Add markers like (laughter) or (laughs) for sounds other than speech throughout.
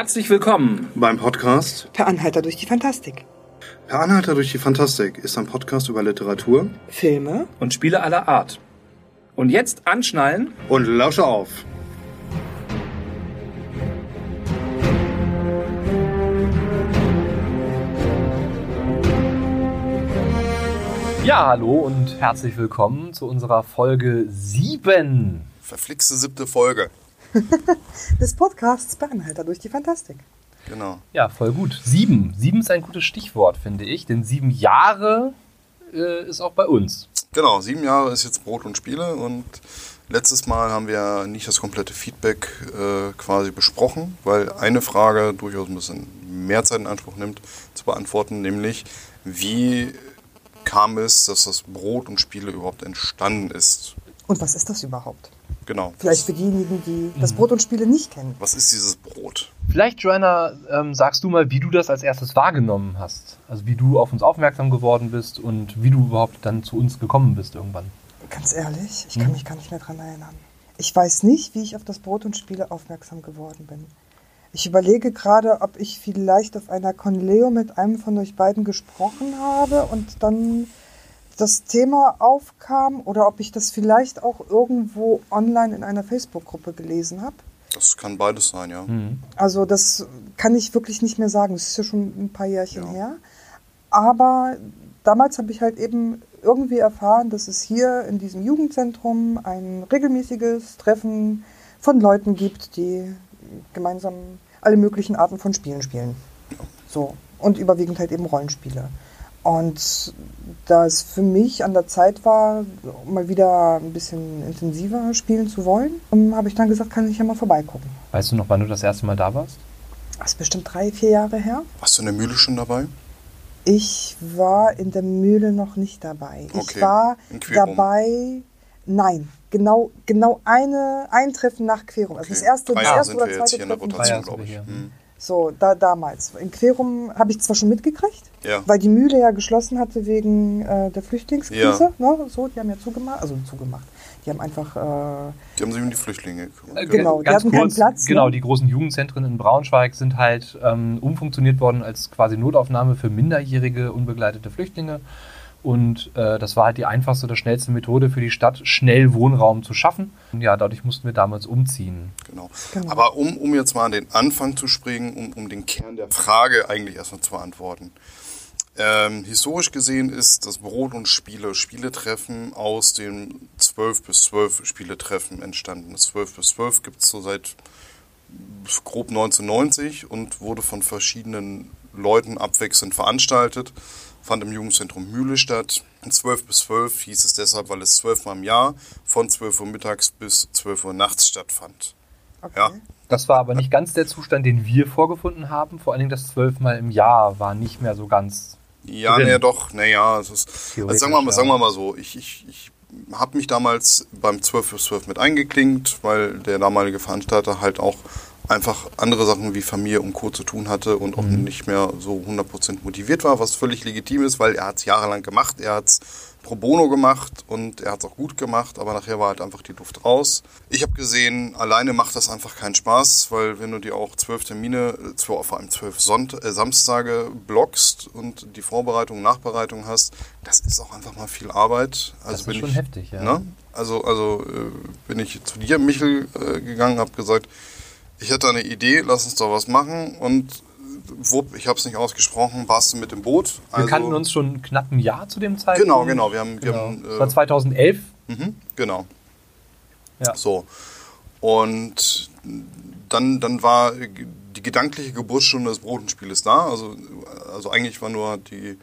Herzlich willkommen beim Podcast Per Anhalter durch die Fantastik. Per Anhalter durch die Fantastik ist ein Podcast über Literatur Filme und Spiele aller Art. Und jetzt anschnallen und lausche auf. Ja, hallo und herzlich willkommen zu unserer Folge 7. Verflixte siebte Folge. (laughs) des Podcasts Per Anhalter durch die Fantastik. Genau. Ja, voll gut. Sieben. Sieben ist ein gutes Stichwort, finde ich, denn sieben Jahre äh, ist auch bei uns. Genau, sieben Jahre ist jetzt Brot und Spiele und letztes Mal haben wir nicht das komplette Feedback äh, quasi besprochen, weil eine Frage durchaus ein bisschen mehr Zeit in Anspruch nimmt zu beantworten, nämlich wie kam es, dass das Brot und Spiele überhaupt entstanden ist? Und was ist das überhaupt? Genau. Vielleicht für diejenigen, die das Brot und Spiele nicht kennen. Was ist dieses Brot? Vielleicht, Joanna, ähm, sagst du mal, wie du das als erstes wahrgenommen hast. Also wie du auf uns aufmerksam geworden bist und wie du überhaupt dann zu uns gekommen bist irgendwann. Ganz ehrlich, ich kann mich gar nicht mehr daran erinnern. Ich weiß nicht, wie ich auf das Brot und Spiele aufmerksam geworden bin. Ich überlege gerade, ob ich vielleicht auf einer Conleo mit einem von euch beiden gesprochen habe und dann das Thema aufkam oder ob ich das vielleicht auch irgendwo online in einer Facebook-Gruppe gelesen habe. Das kann beides sein, ja. Mhm. Also das kann ich wirklich nicht mehr sagen. Das ist ja schon ein paar Jährchen Ja. her. Aber damals habe ich halt eben irgendwie erfahren, dass es hier in diesem Jugendzentrum ein regelmäßiges Treffen von Leuten gibt, die gemeinsam alle möglichen Arten von Spielen spielen. So. Und überwiegend halt eben Rollenspiele. Und da es für mich an der Zeit war, mal wieder ein bisschen intensiver spielen zu wollen, ähm, habe ich dann gesagt, kann ich ja mal vorbeigucken. Weißt du noch, wann du das erste Mal da warst? Das ist bestimmt drei, vier Jahre her. Warst du in der Mühle schon dabei? Ich war in der Mühle noch nicht dabei. Ich Okay. war In Querum. dabei. Nein, genau, genau eine, ein Treffen nach Querum. Also das Okay. erste, Drei das Jahre erste sind oder wir jetzt zweite hier in der Treffen. Drei Jahre Rotation, glaube ich. sind wir hier. Hm. So, da damals. In Querum habe ich zwar schon mitgekriegt, Ja. weil die Mühle ja geschlossen hatte wegen äh, der Flüchtlingskrise. Ne? So, die haben ja zugemacht, also zugemacht. Die haben einfach äh, Die haben sich um die Flüchtlinge gekümmert. Äh, Genau, die ganz hatten keinen kurz, Platz, Genau, ne? die großen Jugendzentren in Braunschweig sind halt ähm, umfunktioniert worden als quasi Notaufnahme für minderjährige unbegleitete Flüchtlinge. Und äh, das war halt die einfachste oder schnellste Methode für die Stadt, schnell Wohnraum zu schaffen. Und ja, dadurch mussten wir damals umziehen. Genau. Genau. Aber um, um jetzt mal an den Anfang zu springen, um, um den Kern der Frage eigentlich erstmal zu beantworten. Ähm, historisch gesehen ist das Brot und Spiele, Spieletreffen aus dem 12 bis 12 Spieletreffen entstanden. Das 12 bis 12 gibt es so seit grob 1990 und wurde von verschiedenen Leuten abwechselnd veranstaltet. Fand im Jugendzentrum Mühle statt. 12 bis 12 hieß es deshalb, weil es zwölfmal im Jahr von 12 Uhr mittags bis 12 Uhr nachts stattfand. okay. Ja. Das war aber nicht ganz der Zustand, den wir vorgefunden haben. Vor allen Dingen das zwölfmal im Jahr war nicht mehr so ganz. Ja, naja, doch, naja, es ist. Also sagen, wir mal, ja. sagen wir mal so, ich, ich, ich habe mich damals beim 12 bis 12 mit eingeklinkt, weil der damalige Veranstalter halt auch einfach andere Sachen wie Familie und Co. zu tun hatte und auch Mhm. nicht mehr so 100% motiviert war, was völlig legitim ist, weil er hat es jahrelang gemacht, er hat es pro bono gemacht und er hat es auch gut gemacht, aber nachher war halt einfach die Luft raus. Ich habe gesehen, alleine macht das einfach keinen Spaß, weil wenn du dir auch zwölf Termine, äh, zwar vor allem zwölf Sonnt äh, Samstage blockst und die Vorbereitung, Nachbereitung hast, das ist auch einfach mal viel Arbeit. Also Das ist bin schon ich, heftig, ja. Ne? Also, also äh, bin ich zu dir, Michel, äh, gegangen, habe gesagt, ich hätte eine Idee, lass uns da was machen und äh, wupp, ich habe es nicht ausgesprochen, warst du mit dem Boot. Wir kannten uns schon knapp ein Jahr zu dem Zeitpunkt. Also Genau, genau, wir haben, wir Genau. haben Das war äh, 2011. Mhm, genau. Ja. So. Und dann, dann war die gedankliche Geburtsstunde des Brotenspieles da. Also, also eigentlich war nur die,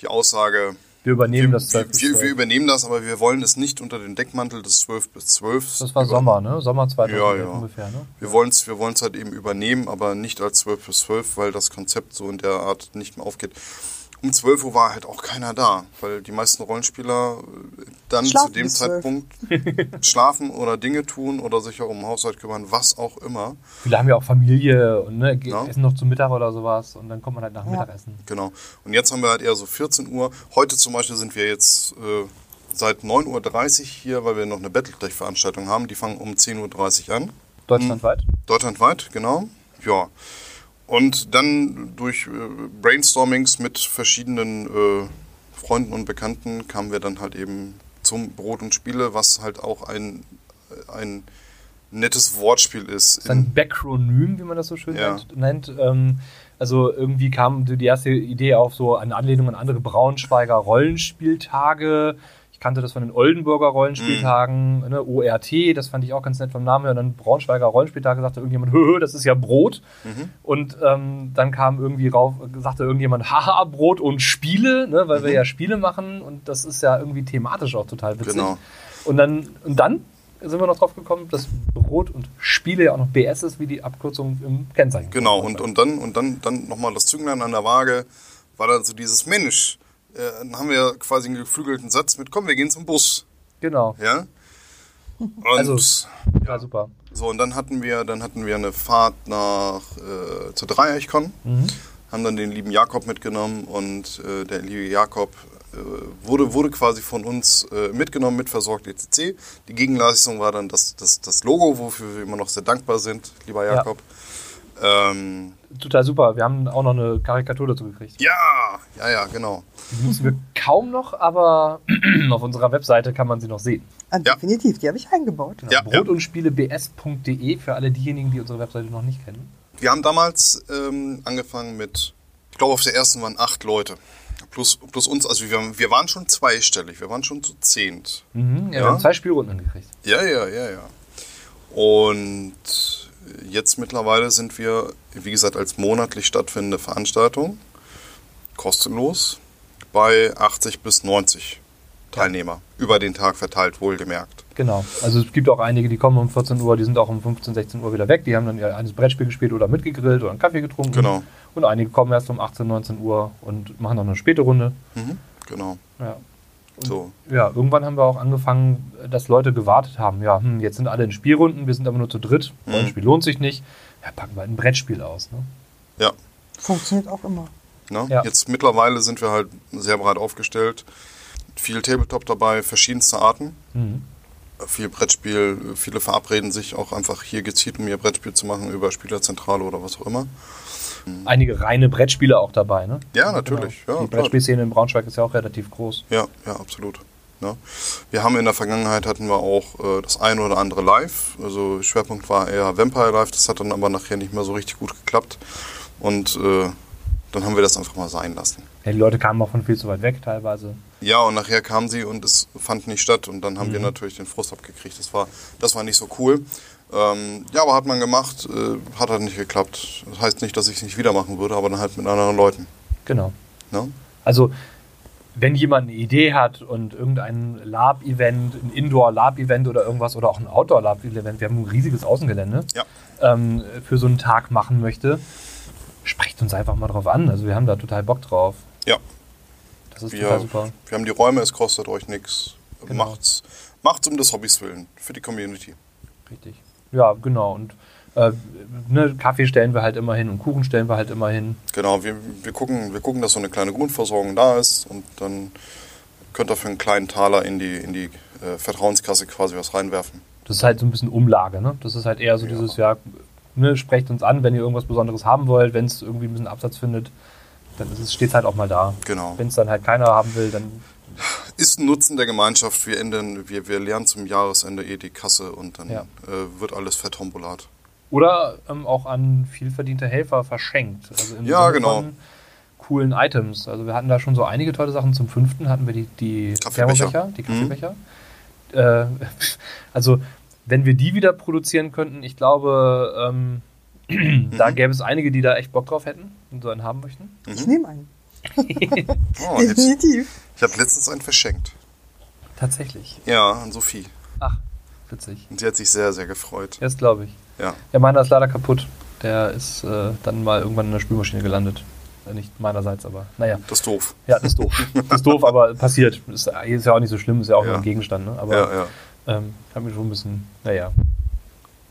die Aussage, Wir übernehmen wir, das 12 bis wir, wir 12. übernehmen das, aber wir wollen es nicht unter den Deckmantel des 12 bis 12. Das war über- Sommer, ne? Sommer 2011 Ja, ja. ungefähr, ne? Wir wollen es wir wollen's halt eben übernehmen, aber nicht als 12 bis 12, weil das Konzept so in der Art nicht mehr aufgeht. Um 12 Uhr war halt auch keiner da, weil die meisten Rollenspieler äh, dann Schlafen zu dem bis 12. Zeitpunkt (laughs) schlafen oder Dinge tun oder sich auch um den Haushalt kümmern, was auch immer. Viele haben ja auch Familie und ne, Ja. essen noch zum Mittag oder sowas und dann kommt man halt nach dem Ja. Mittagessen. Genau. Und jetzt haben wir halt eher so 14 Uhr. Heute zum Beispiel sind wir jetzt äh, seit 9.30 Uhr hier, weil wir noch eine Battletech-Veranstaltung haben. Die fangen um 10.30 Uhr an. Deutschlandweit. Deutschlandweit, genau. Ja. Und dann durch äh, Brainstormings mit verschiedenen äh, Freunden und Bekannten kamen wir dann halt eben zum Brot und Spiele, was halt auch ein, ein nettes Wortspiel ist. Das ist ein Backronym, wie man das so schön Ja. nennt. Ähm, also irgendwie kam die erste Idee auf so eine Anlehnung an andere Braunschweiger Rollenspieltage. Ich kannte das von den Oldenburger Rollenspieltagen, Mhm. ne, ORT, das fand ich auch ganz nett vom Namen her. Und dann Braunschweiger Rollenspieltage sagte irgendjemand, hö, das ist ja Brot. Mhm. Und ähm, dann kam irgendwie rauf, sagte irgendjemand, haha, Brot und Spiele, ne, weil wir ja Spiele machen und das ist ja irgendwie thematisch auch total witzig. Mhm. Genau. Und dann, und dann sind wir noch drauf gekommen, dass Brot und Spiele ja auch noch BS ist, wie die Abkürzung im Kennzeichen. Genau, und, und dann, und dann, dann nochmal das Zünglein an der Waage war dann so dieses Mensch. Äh, dann haben wir quasi einen geflügelten Satz mit, komm, wir gehen zum Bus. Genau. Ja? (laughs) Und Also- Ja, super. so, und dann hatten wir, dann hatten wir eine Fahrt nach äh, zur Dreieichkon, haben dann den lieben Jakob mitgenommen und äh, der liebe Jakob äh, wurde, wurde quasi von uns äh, mitgenommen, mitversorgt, etc. Die Gegenleistung war dann das, das, das Logo, wofür wir immer noch sehr dankbar sind, lieber Ja. Jakob. Ähm, Total super. Wir haben auch noch eine Karikatur dazu gekriegt. ja, ja, ja, genau. Die benutzen wir kaum noch, aber (clears throat) auf unserer Webseite kann man sie noch sehen. Ah, Ja. Definitiv, die habe ich eingebaut. Ja, Brot und Spiele bs.de für alle diejenigen, die unsere Webseite noch nicht kennen. Wir haben damals ähm, angefangen mit, ich glaube, auf der ersten waren acht Leute. Plus, plus uns, also wir, wir waren schon zweistellig, wir waren schon zu zehnt. Mhm, ja, Ja. Wir haben zwei Spielrunden gekriegt. Ja, ja, ja, ja. Und jetzt mittlerweile sind wir, wie gesagt, als monatlich stattfindende Veranstaltung kostenlos bei 80 bis 90 Teilnehmer. Über den Tag verteilt, wohlgemerkt. Genau. Also es gibt auch einige, die kommen um 14 Uhr, die sind auch um 15, 16 Uhr wieder weg. Die haben dann ihr eines Brettspiel gespielt oder mitgegrillt oder einen Kaffee getrunken. Genau. Und einige kommen erst um 18, 19 Uhr und machen noch eine späte Runde. Mhm, genau. Ja. So. Ja, irgendwann haben wir auch angefangen, dass Leute gewartet haben. Ja, hm, jetzt sind alle in Spielrunden, wir sind aber nur zu dritt. Mhm. Rollenspiel lohnt sich nicht. Ja, packen wir halt ein Brettspiel aus. Ne? Ja. Funktioniert auch immer. Ne? Ja. Jetzt mittlerweile sind wir halt sehr breit aufgestellt. Viel Tabletop dabei, verschiedenste Arten. Mhm. Viel Brettspiel, viele verabreden sich auch einfach hier gezielt, um ihr Brettspiel zu machen über Spielerzentrale oder was auch immer. Einige reine Brettspiele auch dabei. Ne? Ja, natürlich. Genau. Ja, Die. Brettspielszene in Braunschweig ist ja auch relativ groß. Ja, ja, absolut. Ne? Wir haben in der Vergangenheit hatten wir auch äh, das eine oder andere Live. Also Schwerpunkt war eher Vampire Live, das hat dann aber nachher nicht mehr so richtig gut geklappt. Und äh, dann haben wir das einfach mal sein lassen. Ja, die Leute kamen auch von viel zu weit weg teilweise. Ja, und nachher kamen sie und es fand nicht statt und dann haben wir natürlich den Frust abgekriegt. Das war, das war nicht so cool. Ähm, ja, aber hat man gemacht, äh, hat halt nicht geklappt. Das heißt nicht, dass ich es nicht wieder machen würde, aber dann halt mit anderen Leuten. Genau. Ne? Also, wenn jemand eine Idee hat und irgendein Lab-Event, ein Indoor-Lab-Event oder irgendwas oder auch ein Outdoor-Lab-Event, wir haben ein riesiges Außengelände, Ja. ähm, für so einen Tag machen möchte, sprecht uns einfach mal drauf an. Also, wir haben da total Bock drauf. Ja, Das ist wir, total super. wir haben die Räume, es kostet euch nichts. Genau. Macht's, macht's um des Hobbys willen, für die Community. Richtig. Ja, genau. Und äh, ne, Kaffee stellen wir halt immer hin und Kuchen stellen wir halt immer hin. Genau, wir, wir, gucken, wir gucken, dass so eine kleine Grundversorgung da ist und dann könnt ihr für einen kleinen Taler in die, in die äh, Vertrauenskasse quasi was reinwerfen. Das ist halt so ein bisschen Umlage, ne? Das ist halt eher so Ja. dieses, ja, ne, sprecht uns an, wenn ihr irgendwas Besonderes haben wollt, wenn es irgendwie ein bisschen Absatz findet, dann steht es halt auch mal da. Genau. Wenn es dann halt keiner haben will, dann Ist ein Nutzen der Gemeinschaft. Wir, enden, wir, wir lernen zum Jahresende eh die Kasse und dann Ja. äh, wird alles vertombolat. Oder ähm, auch an vielverdiente Helfer verschenkt. Also im Ja, Sinne genau. von coolen Items. Also wir hatten da schon so einige tolle Sachen. Zum fünften hatten wir die, die Kaffeebecher. Thermobecher, die Kaffeebecher. Äh, (laughs) also wenn wir die wieder produzieren könnten, ich glaube, ähm, (clears throat) Mhm. da gäbe es einige, die da echt Bock drauf hätten und so einen haben möchten. Ich nehme einen. (laughs) Oh, jetzt, Definitiv. Ich habe letztens einen verschenkt. Tatsächlich. Ja, an Sophie. Ach, witzig. Und sie hat sich sehr, sehr gefreut. Das glaube ich. Ja. Ja, meiner ist leider kaputt. Der ist äh, dann mal irgendwann in der Spülmaschine gelandet. Äh, Nicht meinerseits, aber naja. Das ist doof. Ja, das ist doof. Das ist doof, aber passiert. Ist, ist ja auch nicht so schlimm, ist ja auch Ja. nur ein Gegenstand. Ne? Aber Ja, ja. ähm, hat mich schon ein bisschen, naja,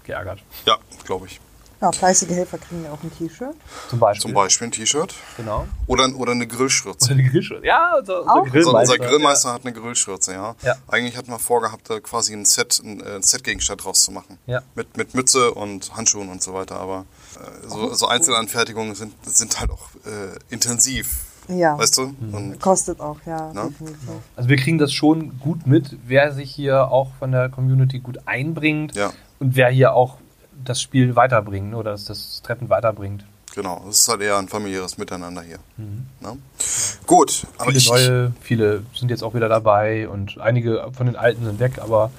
geärgert. Ja, glaube ich. Ja, fleißige Helfer kriegen ja auch ein T-Shirt. Zum Beispiel. Zum Beispiel ein T-Shirt Genau. oder, oder eine Grillschürze. Oder eine Grillschürze. Ja, unser, unser? Also Grillmeister. unser Grillmeister hat eine Grillschürze, ja. Ja. Eigentlich hatten wir vorgehabt, da quasi ein Set, ein, äh, ein Set-Gegenstand draus zu machen. Ja. Mit, mit Mütze und Handschuhen und so weiter. Aber äh, so, so Einzelanfertigungen sind, sind halt auch äh, intensiv. Ja. Weißt du? Mhm. Und Kostet auch, ja, definitiv. Also wir kriegen das schon gut mit, wer sich hier auch von der Community gut einbringt ja, und wer hier auch das Spiel weiterbringt oder das, das Treffen weiterbringt. genau. Es ist halt eher ein familiäres Miteinander hier. Ne? Gut, aber viele ich, neue, viele sind jetzt auch wieder dabei und einige von den Alten sind weg, aber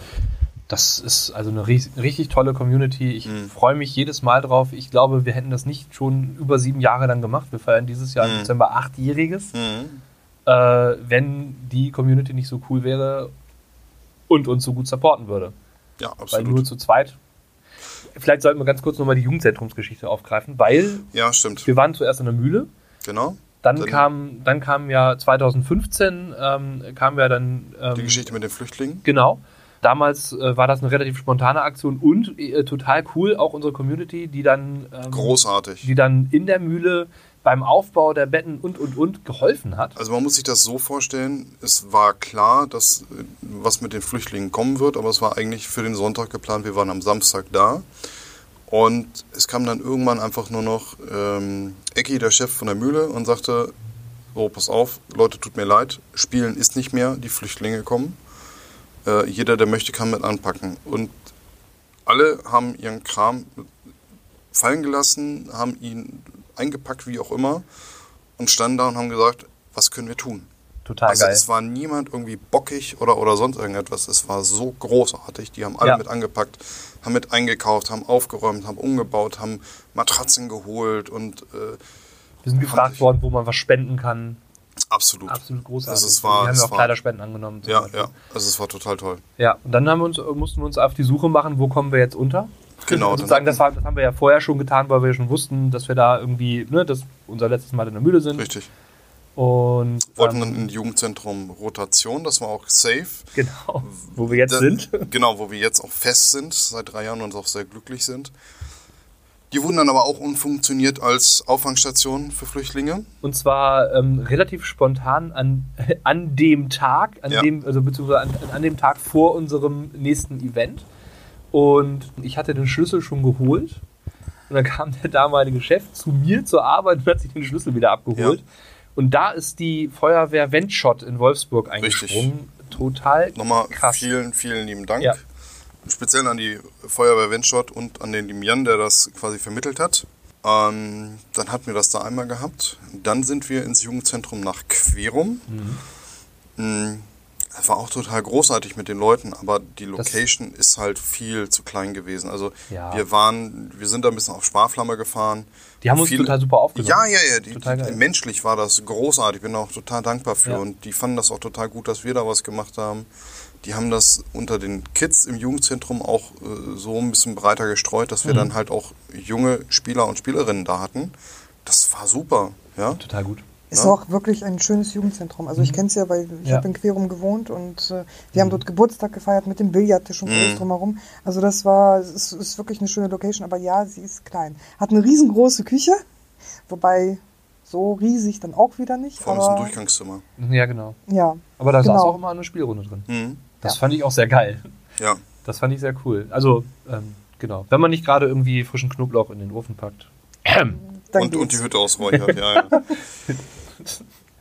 das ist also eine richtig tolle Community. Ich Mhm. freue mich jedes Mal drauf. Ich glaube, wir hätten das nicht schon über sieben Jahre lang gemacht. Wir feiern dieses Jahr im Mhm. Dezember achtjähriges, Mhm. äh, wenn die Community nicht so cool wäre und uns so gut supporten würde. Ja, Weil nur absolut. zu zweit. Vielleicht sollten wir ganz kurz nochmal die Jugendzentrumsgeschichte aufgreifen, weil Ja, stimmt. wir waren zuerst in der Mühle, Genau. dann, Dann- kam, dann kam ja 2015, ähm, kam ja dann. Ähm, Die Geschichte mit den Flüchtlingen. Genau. Damals äh, war das eine relativ spontane Aktion und äh, total cool, auch unsere Community, die dann, ähm, Großartig. die dann in der Mühle beim Aufbau der Betten und und und geholfen hat. Also man muss sich das so vorstellen, es war klar, dass was mit den Flüchtlingen kommen wird, aber es war eigentlich für den Sonntag geplant, wir waren am Samstag da. Und es kam dann irgendwann einfach nur noch ähm, Ecki, der Chef von der Mühle, und sagte, so, pass auf, Leute, tut mir leid, Spielen ist nicht mehr, die Flüchtlinge kommen. Äh, jeder, der möchte, kann mit anpacken. Und alle haben ihren Kram fallen gelassen, haben ihn eingepackt, wie auch immer, und standen da und haben gesagt, was können wir tun? Total also geil. es war niemand irgendwie bockig oder, oder sonst irgendetwas. Es war so großartig. Die haben alle Ja. mit angepackt, haben mit eingekauft, haben aufgeräumt, haben umgebaut, haben Matratzen geholt und äh, Wir sind gefragt worden, wo man was spenden kann. absolut. Absolut großartig. Also es war- wir haben es auch war- Kleiderspenden angenommen. Ja, Beispiel. ja. Also es war total toll. Ja, und dann haben wir uns, mussten wir uns auf die Suche machen, wo kommen wir jetzt unter. Genau, dann sozusagen, das, war, das haben wir ja vorher schon getan, weil wir schon wussten, dass wir da irgendwie, ne, dass unser letztes Mal in der Mühle sind. Richtig. Und Wollten ähm, dann im Jugendzentrum Rotation, das war auch safe. genau, wo wir jetzt Da- sind. (laughs) Genau, wo wir jetzt auch fest sind, seit drei Jahren und auch sehr glücklich sind. Die wurden dann aber auch umfunktioniert als Auffangstation für Flüchtlinge. Und zwar ähm, relativ spontan an, (laughs) an dem Tag, an Ja. dem, also beziehungsweise an, an dem Tag vor unserem nächsten Event. Und ich hatte den Schlüssel schon geholt. Und dann kam der damalige Chef zu mir zur Arbeit und hat sich den Schlüssel wieder abgeholt. Ja. Und da ist die Feuerwehr Wendschott in Wolfsburg eingesprungen. Total Nochmal krass. vielen, vielen lieben Dank. Ja. Speziell an die Feuerwehr Wendschott und an den lieben Jan, der das quasi vermittelt hat. Ähm, dann hatten wir das da einmal gehabt. Dann sind wir ins Jugendzentrum nach Querum. Mhm. Das war auch total großartig mit den Leuten, aber die Location ist halt viel zu klein gewesen. Also Ja. wir waren, wir sind da ein bisschen auf Sparflamme gefahren. Die haben uns Viele- total super aufgenommen. Ja, ja, ja. Die, die, menschlich war das großartig. Ich bin auch total dankbar für. Ja. Und die fanden das auch total gut, dass wir da was gemacht haben. Die haben das unter den Kids im Jugendzentrum auch äh, so ein bisschen breiter gestreut, dass wir Mhm. dann halt auch junge Spieler und Spielerinnen da hatten. Das war super. Ja, Total gut. Ist Ja. auch wirklich ein schönes Jugendzentrum. Also ich kenne es ja, weil ich Mhm. Ja. Mhm. habe in Querum gewohnt und äh, wir haben dort Geburtstag gefeiert mit dem Billardtisch und alles drumherum. Also das war, es ist, ist wirklich eine schöne Location, aber ja, sie ist klein. Hat eine riesengroße Küche, wobei so riesig dann auch wieder nicht. vor allem ist ein Durchgangszimmer. Ja, genau. ja, Aber da saß Genau. auch immer eine Spielrunde drin. Mhm. Das Ja. fand ich auch sehr geil. Ja, Das fand ich sehr cool. Also, ähm, genau. Wenn man nicht gerade irgendwie frischen Knoblauch in den Ofen packt. (clears throat) dann und, und die. Hütte ausräuchert. ja, ja. (laughs)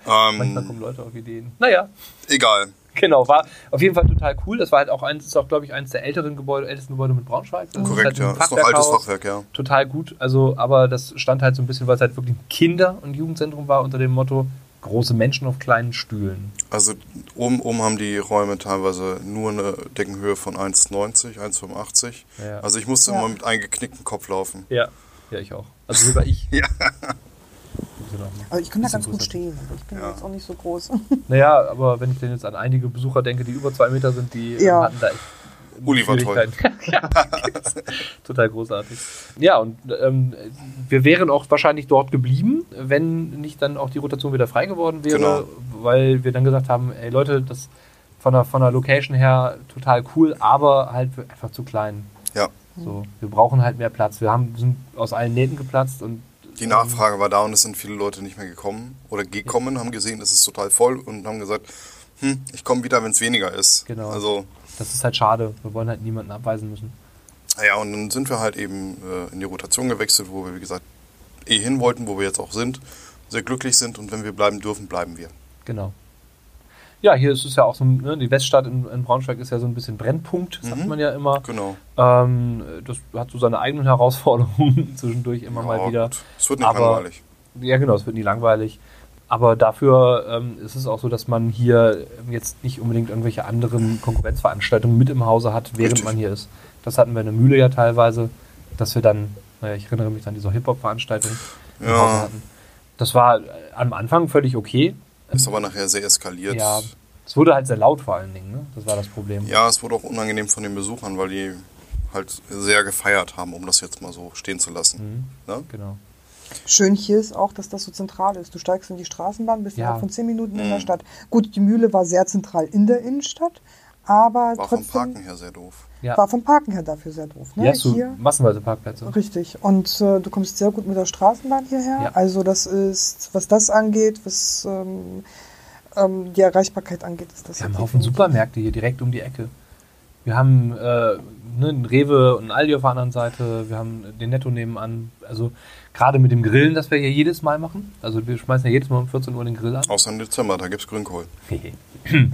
Manchmal ähm, kommen Leute auf Ideen. Naja, egal. genau. War auf jeden Fall total cool. Das war halt auch eins, ist auch, glaube ich, eines der älteren Gebäude, ältesten Gebäude mit Braunschweig. Das Korrekt, ist halt ja. ein Ist noch altes. Fachwerk, ja. Total gut. Also, aber das stand halt so ein bisschen, weil es halt wirklich ein Kinder- und Jugendzentrum war unter dem Motto große Menschen auf kleinen Stühlen. Also oben, oben haben die Räume teilweise nur eine Deckenhöhe von 1,90, 1,85. Ja. Also ich musste Ja. immer mit eingeknicktem Kopf laufen. Ja. Ja, ich auch. Also sogar ich. (laughs) Ja. Also ich kann da ganz gut stehen, aber ich bin Ja. jetzt auch nicht so groß. (laughs) Naja, aber wenn ich denn jetzt an einige Besucher denke, die über zwei Meter sind, die Ja. ähm, hatten da echt Uli war toll. (laughs) Ja, total großartig. Ja, und ähm, wir wären auch wahrscheinlich dort geblieben, wenn nicht dann auch die Rotation wieder frei geworden wäre, Genau. weil wir dann gesagt haben, ey Leute, das von der, von der Location her total cool, aber halt einfach zu klein. Ja. So, wir brauchen halt mehr Platz. Wir haben, sind aus allen Nähten geplatzt und Die Nachfrage war da und es sind viele Leute nicht mehr gekommen oder gekommen, haben gesehen, es ist total voll und haben gesagt, hm, ich komme wieder, wenn es weniger ist. Genau. Also, das ist halt schade. Wir wollen halt niemanden abweisen müssen. ja, und dann sind wir halt eben äh, in die Rotation gewechselt, wo wir, wie gesagt, eh hin wollten, wo wir jetzt auch sind, sehr glücklich sind und wenn wir bleiben dürfen, bleiben wir. Genau. Ja, hier ist es ja auch so, ne, die Weststadt in, in Braunschweig ist ja so ein bisschen Brennpunkt, sagt Mhm. man ja immer. Genau. Ähm, das hat so seine eigenen Herausforderungen (laughs) zwischendurch immer Ja, mal wieder. gut. Es wird nicht Aber- langweilig. Ja, genau, es wird nie langweilig. Aber dafür ähm, ist es auch so, dass man hier jetzt nicht unbedingt irgendwelche anderen Konkurrenzveranstaltungen mit im Hause hat, während Richtig. man hier ist. Das hatten wir in der Mühle ja teilweise, dass wir dann, naja, ich erinnere mich an diese Hip-Hop-Veranstaltung im Ja. Hause hatten. Das war am Anfang völlig okay. Ist aber nachher sehr eskaliert. Ja, es wurde halt sehr laut vor allen Dingen, ne? Das war das Problem. Ja, es wurde auch unangenehm von den Besuchern, weil die halt sehr gefeiert haben, um das jetzt mal so stehen zu lassen. Mhm, Ne? genau. Schön hier ist auch, dass das so zentral ist. Du steigst in die Straßenbahn, bist Ja. innerhalb von zehn Minuten in Mhm. der Stadt. Gut, die Mühle war sehr zentral in der Innenstadt, aber War vom trotzdem Parken her sehr doof. Ja, war vom Parken her dafür sehr doof. Ne? hier hast du Hier, massenweise Parkplätze. richtig. Und äh, du kommst sehr gut mit der Straßenbahn hierher. Ja. Also das ist, was das angeht, was ähm, ähm, die Erreichbarkeit angeht, ist das Wir haben einen Haufen Supermärkte hier direkt um die Ecke. Wir haben äh, ne, einen Rewe und einen Aldi auf der anderen Seite. Wir haben den Netto nebenan. Also gerade mit dem Grillen, das wir hier jedes Mal machen. Also wir schmeißen ja jedes Mal um 14 Uhr den Grill an. Außer im Dezember, da gibt es Grünkohl. (laughs)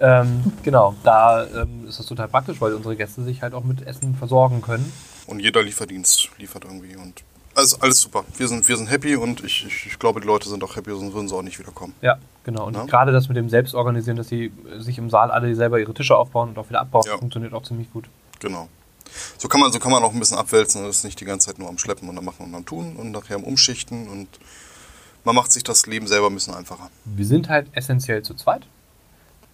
ähm, genau, da ähm, ist das total praktisch, weil unsere Gäste sich halt auch mit Essen versorgen können. Und jeder Lieferdienst liefert irgendwie. Und also alles super. Wir sind, wir sind happy und ich, ich, ich glaube, die Leute sind auch happy, sonst würden sie auch nicht wiederkommen. Ja, genau. Und Ja. gerade das mit dem Selbstorganisieren, dass sie sich im Saal alle selber ihre Tische aufbauen und auch wieder abbauen, Ja. funktioniert auch ziemlich gut. Genau. So kann man, so kann man auch ein bisschen abwälzen und ist nicht die ganze Zeit nur am Schleppen und am Machen und am Tun und nachher am Umschichten und man macht sich das Leben selber ein bisschen einfacher. Wir sind halt essentiell zu zweit,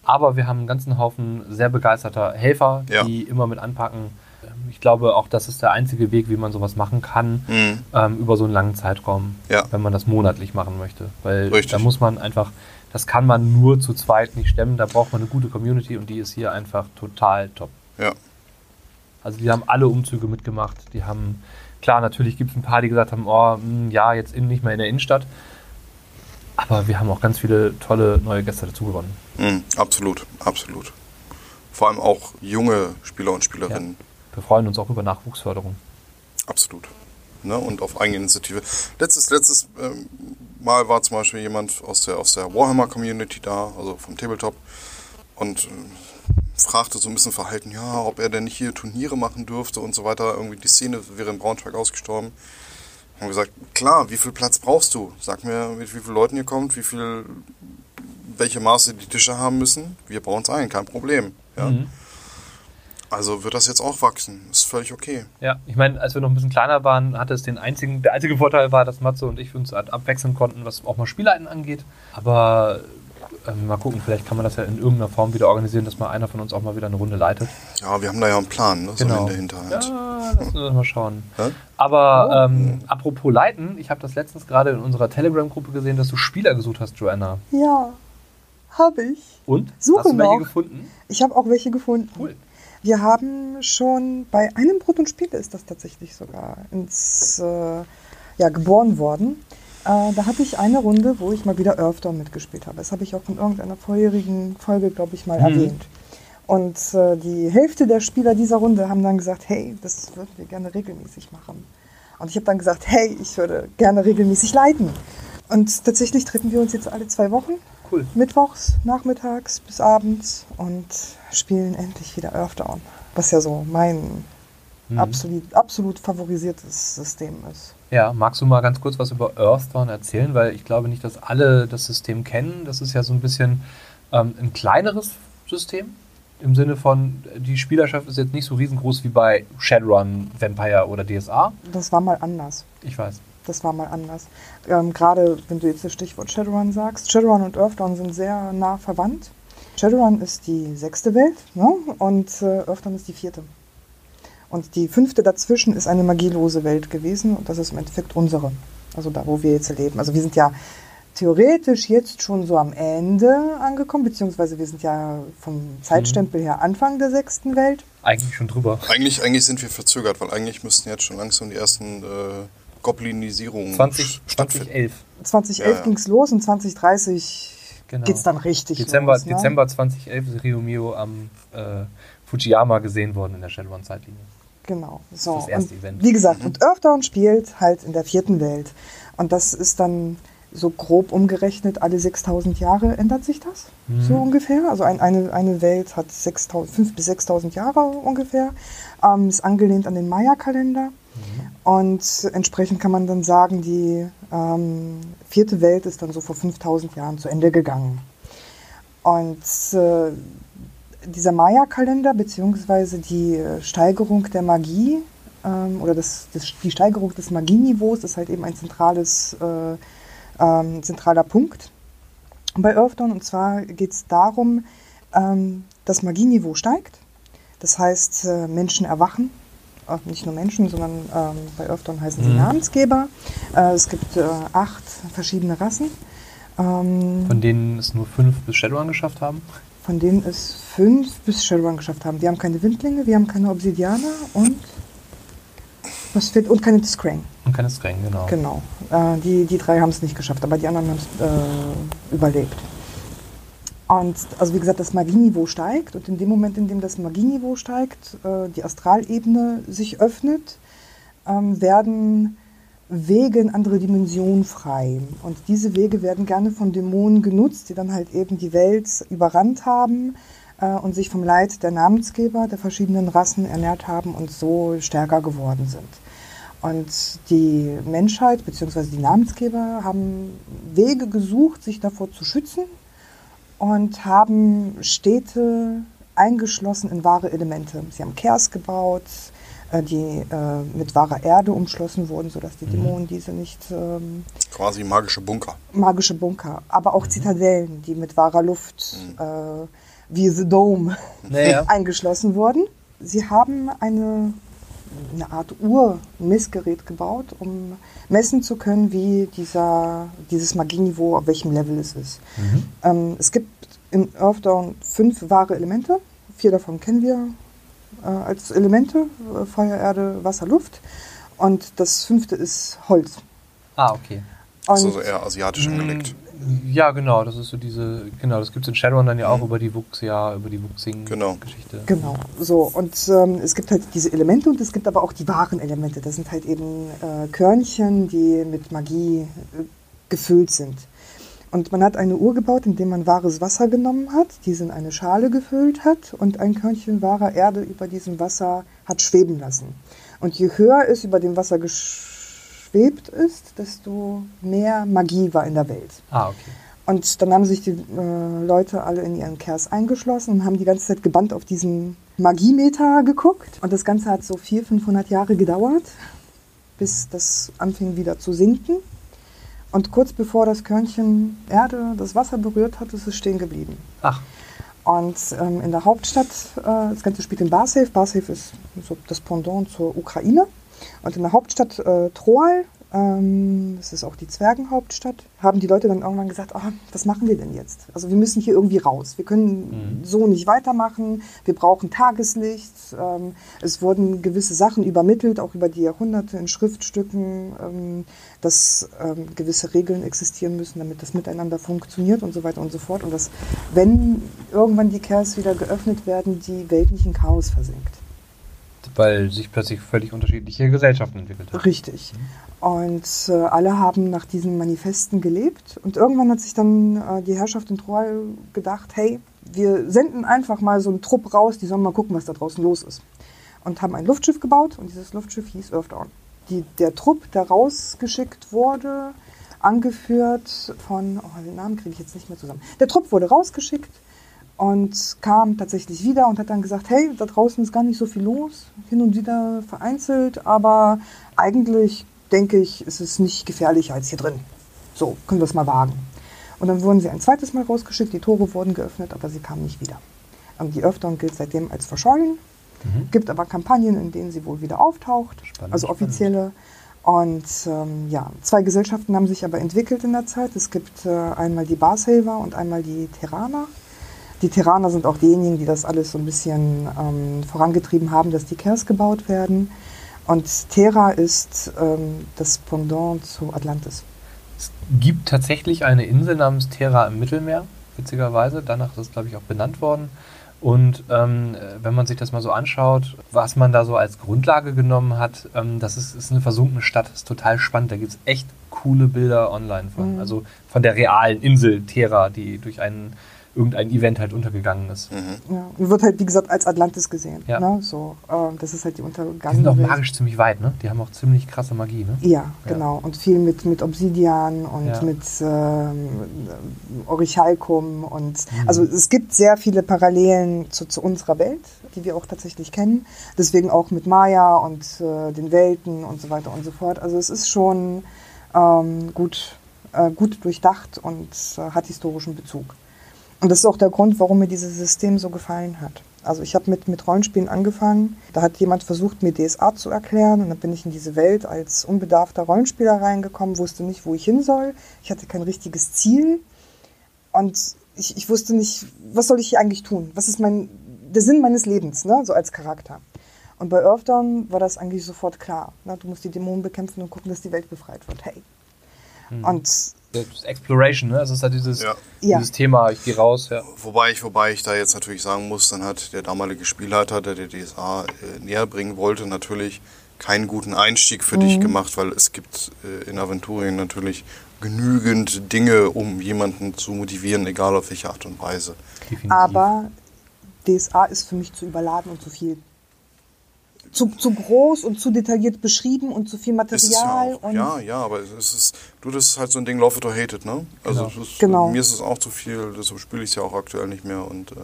aber wir haben einen ganzen Haufen sehr begeisterter Helfer, Ja. die immer mit anpacken. Ähm, Ich glaube, auch das ist der einzige Weg, wie man sowas machen kann, Mhm. ähm, über so einen langen Zeitraum, Ja. wenn man das monatlich machen möchte. Weil Richtig. da muss man einfach, das kann man nur zu zweit nicht stemmen, da braucht man eine gute Community und die ist hier einfach total top. Ja. Also die haben alle Umzüge mitgemacht. Die haben, klar, natürlich gibt es ein paar, die gesagt haben, oh, mh, ja, jetzt in, nicht mehr in der Innenstadt. Aber wir haben auch ganz viele tolle neue Gäste dazu gewonnen. Mhm. Absolut, absolut. Vor allem auch junge Spieler und Spielerinnen. Wir freuen uns auch über Nachwuchsförderung. Absolut. Ne? Und auf eigene Initiative. Letztes, letztes ähm, Mal war zum Beispiel jemand aus der, aus der Warhammer-Community da, also vom Tabletop, und ähm, fragte so ein bisschen verhalten, ja, ob er denn nicht hier Turniere machen dürfte und so weiter. Irgendwie die Szene wäre in Braunschweig ausgestorben. Haben gesagt, klar, wie viel Platz brauchst du? Sag mir, mit wie vielen Leuten ihr kommt, wie viel, welche Maße die Tische haben müssen. Wir bauen es ein, kein Problem. Ja? Mhm. Also wird das jetzt auch wachsen. Ist völlig okay. Ja, ich meine, als wir noch ein bisschen kleiner waren, hatte es den einzigen, der einzige Vorteil war, dass Matze und ich uns abwechseln konnten, was auch mal Spielleiten angeht. Aber ähm, mal gucken, vielleicht kann man das ja in irgendeiner Form wieder organisieren, dass mal einer von uns auch mal wieder eine Runde leitet. Ja, wir haben da ja einen Plan, ne? so in der Hinterhand. Ja, lassen wir mal schauen. Ja? Aber ähm, apropos Leiten, ich habe das letztens gerade in unserer Telegram-Gruppe gesehen, dass du Spieler gesucht hast, Joanna. Ja, habe ich. Und? Suche hast du welche noch. gefunden? Ich habe auch welche gefunden. Cool. Wir haben schon bei einem Brot und Spiele ist das tatsächlich sogar ins äh, ja, geboren worden. Äh, da hatte ich eine Runde, wo ich mal wieder Earthdawn mitgespielt habe. Das habe ich auch in irgendeiner vorherigen Folge, glaube ich, mal Mhm. erwähnt. Und äh, die Hälfte der Spieler dieser Runde haben dann gesagt, hey, das würden wir gerne regelmäßig machen. Und ich habe dann gesagt, hey, ich würde gerne regelmäßig leiten. Und tatsächlich treffen wir uns jetzt alle zwei Wochen Cool. mittwochs, nachmittags bis abends und spielen endlich wieder Earthdown. Was ja so mein Mhm. absolut, absolut favorisiertes System ist. Ja, magst du mal ganz kurz was über Earthdawn erzählen? Weil ich glaube nicht, dass alle das System kennen. Das ist ja so ein bisschen ähm, ein kleineres System. Im Sinne von, die Spielerschaft ist jetzt nicht so riesengroß wie bei Shadowrun, Vampire oder DSA. Das war mal anders. Ich weiß. Das war mal anders. Ähm, Gerade wenn du jetzt das Stichwort Shadowrun sagst. Shadowrun und Earthdawn sind sehr nah verwandt. Shadowrun ist die sechste Welt ne? und äh, Earthdawn ist die vierte. Und die fünfte dazwischen ist eine magielose Welt gewesen und das ist im Endeffekt unsere. Also da, wo wir jetzt leben. Also wir sind ja theoretisch jetzt schon so am Ende angekommen, beziehungsweise wir sind ja vom Zeitstempel her Anfang der sechsten Welt. Eigentlich schon drüber. Eigentlich, eigentlich sind wir verzögert, weil eigentlich müssten jetzt schon langsam die ersten äh, Goblinisierungen 20, stattfinden. 2011. 2011 Ja, ja. ging's los und 2030 Genau. geht's dann richtig Dezember, los. Ne? Dezember 2011 ist Ryomio am äh, Fujiyama gesehen worden in der Shadowrun-Zeitlinie. Genau. So. Das erste und Event. Wie gesagt, und Earthdawn spielt halt in der vierten Welt. Und das ist dann so grob umgerechnet, alle 6000 Jahre ändert sich das, Mhm. so ungefähr. Also ein, eine, eine Welt hat 6000 5.000 bis 6000 Jahre ungefähr, ähm, ist angelehnt an den Maya-Kalender. Und entsprechend kann man dann sagen, die ähm, vierte Welt ist dann so vor 5000 Jahren zu Ende gegangen. Und äh, dieser Maya-Kalender beziehungsweise die äh, Steigerung der Magie ähm, oder das, das, die Steigerung des Magieniveaus ist halt eben ein zentrales, äh, ähm, zentraler Punkt bei Earthdawn. Und zwar geht es darum, ähm, das Magieniveau steigt. Das heißt, äh, Menschen erwachen. Äh, nicht nur Menschen, sondern ähm, bei Earthdawn heißen sie Mhm. Namensgeber. Äh, es gibt äh, acht verschiedene Rassen. Ähm, Von denen es nur fünf bis Shadowrun geschafft haben. Von denen es fünf bis Shadowrun geschafft haben. Wir haben keine Windlinge, wir haben keine Obsidianer und was fehlt? Und keine Discrane. Und keine Streng, genau. Genau. Äh, die, die drei haben es nicht geschafft, aber die anderen haben es äh, überlebt. Und also wie gesagt, das Magieniveau steigt und in dem Moment, in dem das Magieniveau steigt, äh, die Astralebene sich öffnet, ähm, werden Wege in andere Dimensionen frei. Und diese Wege werden gerne von Dämonen genutzt, die dann halt eben die Welt überrannt haben äh, und sich vom Leid der Namensgeber der verschiedenen Rassen ernährt haben und so stärker geworden sind. Und die Menschheit bzw. die Namensgeber haben Wege gesucht, sich davor zu schützen und haben Städte eingeschlossen in wahre Elemente. Sie haben Kers gebaut, die äh, mit wahrer Erde umschlossen wurden, sodass die Dämonen diese nicht ähm, Quasi magische Bunker. magische Bunker, aber auch Zitadellen, die mit wahrer Luft äh, wie The Dome (laughs) Naja. (laughs) eingeschlossen wurden. Sie haben eine, eine Art Uhr, ein Messgerät gebaut, um messen zu können, wie dieser, dieses Magieniveau, auf welchem Level es ist. Mhm. Ähm, es gibt in Earthdawn fünf wahre Elemente. Vier davon kennen wir äh, als Elemente: äh, Feuer, Erde, Wasser, Luft. Und das fünfte ist Holz. Ah, okay. Und Also eher asiatisch angelegt. Ja, genau, das ist so diese, genau, das gibt es in Shadowrun dann ja auch Mhm. über die Wuxia, über die Genau. Wuxing-Geschichte. Genau, so. Und ähm, es gibt halt diese Elemente und es gibt aber auch die wahren Elemente. Das sind halt eben äh, Körnchen, die mit Magie äh, gefüllt sind. Und man hat eine Uhr gebaut, in der man wahres Wasser genommen hat, diese in eine Schale gefüllt hat und ein Körnchen wahrer Erde über diesem Wasser hat schweben lassen. Und je höher es über dem Wasser geschwebt ist, desto mehr Magie war in der Welt. Ah, okay. Und dann haben sich die äh, Leute alle in ihren Kers eingeschlossen und haben die ganze Zeit gebannt auf diesen Magiemeter geguckt. Und das Ganze hat so 400, 500 Jahre gedauert, bis das anfing wieder zu sinken. Und kurz bevor das Körnchen Erde das Wasser berührt hat, ist es stehen geblieben. Ach, Und ähm, in der Hauptstadt, äh, das Ganze spielt in Barsafe. Barsafe ist so das Pendant zur Ukraine. Und in der Hauptstadt äh, Troal, ähm, das ist auch die Zwergenhauptstadt, haben die Leute dann irgendwann gesagt, oh, was machen wir denn jetzt? Also wir müssen hier irgendwie raus. Wir können so nicht weitermachen. Wir brauchen Tageslicht. Ähm, es wurden gewisse Sachen übermittelt, auch über die Jahrhunderte in Schriftstücken, ähm, dass ähm, gewisse Regeln existieren müssen, damit das miteinander funktioniert und so weiter und so fort. Und dass, wenn irgendwann die Kers wieder geöffnet werden, die Welt nicht in Chaos versinkt. Weil sich plötzlich völlig unterschiedliche Gesellschaften entwickelt haben. Richtig. Und äh, alle haben nach diesen Manifesten gelebt. Und irgendwann hat sich dann äh, die Herrschaft in Troal gedacht, hey, wir senden einfach mal so einen Trupp raus, die sollen mal gucken, was da draußen los ist. Und haben ein Luftschiff gebaut und dieses Luftschiff hieß Earthdawn. Die, der Trupp, der rausgeschickt wurde, angeführt von, oh, den Namen kriege ich jetzt nicht mehr zusammen. Der Trupp wurde rausgeschickt und kam tatsächlich wieder und hat dann gesagt, hey, da draußen ist gar nicht so viel los, hin und wieder vereinzelt, aber eigentlich denke ich, ist es nicht gefährlicher als hier drin. So, können wir es mal wagen. Und dann wurden sie ein zweites Mal rausgeschickt, die Tore wurden geöffnet, aber sie kamen nicht wieder. Die Earthdawn gilt seitdem als verschollen, Mhm. gibt aber Kampagnen, in denen sie wohl wieder auftaucht, Spannend, also offizielle. Und ähm, ja, zwei Gesellschaften haben sich aber entwickelt in der Zeit. Es gibt äh, einmal die Barsaver und einmal die Terraner. Die Terraner sind auch diejenigen, die das alles so ein bisschen ähm, vorangetrieben haben, dass die Kers gebaut werden. Und Terra ist ähm, das Pendant zu Atlantis. Es gibt tatsächlich eine Insel namens Terra im Mittelmeer, witzigerweise. Danach ist es, glaube ich, auch benannt worden. Und ähm, wenn man sich das mal so anschaut, was man da so als Grundlage genommen hat, ähm, das ist, ist, eine versunkene Stadt, das ist total spannend. Da gibt es echt coole Bilder online von. Mhm. Also von der realen Insel Terra, die durch einen irgendein Event halt untergegangen ist. Mhm. Ja, und wird halt, wie gesagt, als Atlantis gesehen. Ja. Ne? So, äh, das ist halt die untergegangene Die sind auch Welt. magisch ziemlich weit, ne? Die haben auch ziemlich krasse Magie, ne? Ja, ja. genau. Und viel mit, mit Obsidian und ja. mit ähm, Orichalcum und mhm. also es gibt sehr viele Parallelen zu, zu, unserer Welt, die wir auch tatsächlich kennen. Deswegen auch mit Maya und äh, den Welten und so weiter und so fort. Also es ist schon ähm, gut, äh, gut durchdacht und äh, hat historischen Bezug. Und das ist auch der Grund, warum mir dieses System so gefallen hat. Also ich habe mit, mit Rollenspielen angefangen. Da hat jemand versucht, mir DSA zu erklären. Und dann bin ich in diese Welt als unbedarfter Rollenspieler reingekommen, wusste nicht, wo ich hin soll. Ich hatte kein richtiges Ziel. Und ich, ich wusste nicht, was soll ich hier eigentlich tun? Was ist mein, der Sinn meines Lebens, ne? so als Charakter. Und bei Earthdown war das eigentlich sofort klar. Ne? Du musst die Dämonen bekämpfen und gucken, dass die Welt befreit wird. Hey. Mhm. Und Exploration, ne? Also es ist halt dieses, ja. dieses Thema, ich gehe raus, ja. Wobei ich, wobei ich da jetzt natürlich sagen muss, dann hat der damalige Spielleiter, der der DSA äh, näher bringen wollte, natürlich keinen guten Einstieg für mhm. dich gemacht, weil es gibt äh, in Aventurien natürlich genügend Dinge, um jemanden zu motivieren, egal auf welche Art und Weise. Definitiv. Aber DSA ist für mich zu überladen und zu viel zu, zu groß und zu detailliert beschrieben und zu viel Material. Ja, ja, ja, aber es ist, du, das ist halt so ein Ding, love it or hate it, ne? Also genau. Ist, genau. mir ist es auch zu viel, deshalb spiele ich es ja auch aktuell nicht mehr. Und, äh,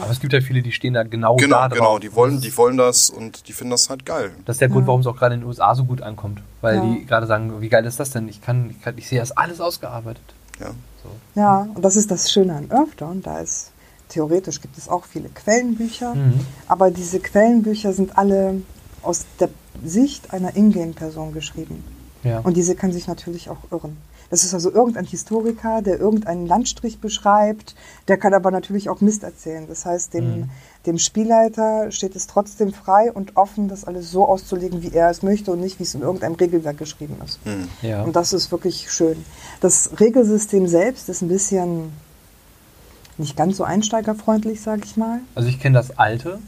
Aber es gibt ja viele, die stehen da genau, genau da drauf. Genau, die wollen, die wollen das und die finden das halt geil. Das ist der Grund, warum es auch gerade in den USA so gut ankommt. Weil ja. die gerade sagen, wie geil ist das denn? Ich kann, ich, kann, ich sehe das alles ausgearbeitet. Ja. So. Ja, und das ist das Schöne an Earthdawn, da ist theoretisch gibt es auch viele Quellenbücher, mhm. aber diese Quellenbücher sind alle aus der Sicht einer Ingame-Person geschrieben. Ja. Und diese kann sich natürlich auch irren. Das ist also irgendein Historiker, der irgendeinen Landstrich beschreibt, der kann aber natürlich auch Mist erzählen. Das heißt, dem, mhm. dem Spielleiter steht es trotzdem frei und offen, das alles so auszulegen, wie er es möchte und nicht, wie es in irgendeinem Regelwerk geschrieben ist. Mhm. Ja. Und das ist wirklich schön. Das Regelsystem selbst ist ein bisschen nicht ganz so einsteigerfreundlich, sage ich mal. Also ich kenne das alte,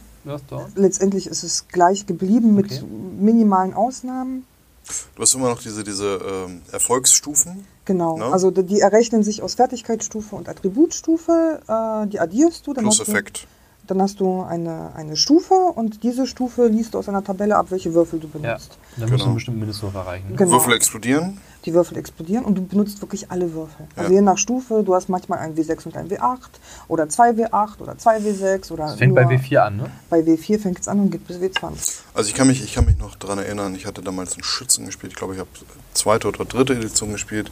Letztendlich ist es gleich geblieben mit okay. minimalen Ausnahmen. Du hast immer noch diese, diese ähm, Erfolgsstufen. Genau, ne? also die errechnen sich aus Fertigkeitsstufe und Attributstufe. Äh, die addierst du. Dann Plus Effekt. Dann hast du eine, eine Stufe und diese Stufe liest du aus einer Tabelle ab, welche Würfel du benutzt. Ja, dann musst genau. du einen bestimmten Mindestwurf erreichen. Ne? Genau. Würfel explodieren? Die Würfel explodieren und du benutzt wirklich alle Würfel. Also je nach Stufe, du hast manchmal ein W6 und ein W8 oder zwei W8 oder zwei W6 oder. Das fängt bei W4 an, ne? Bei W4 fängt es an und geht bis W20. Also ich kann mich, ich kann mich noch daran erinnern, ich hatte damals einen Schützen gespielt, ich glaube, ich habe zweite oder dritte Edition gespielt.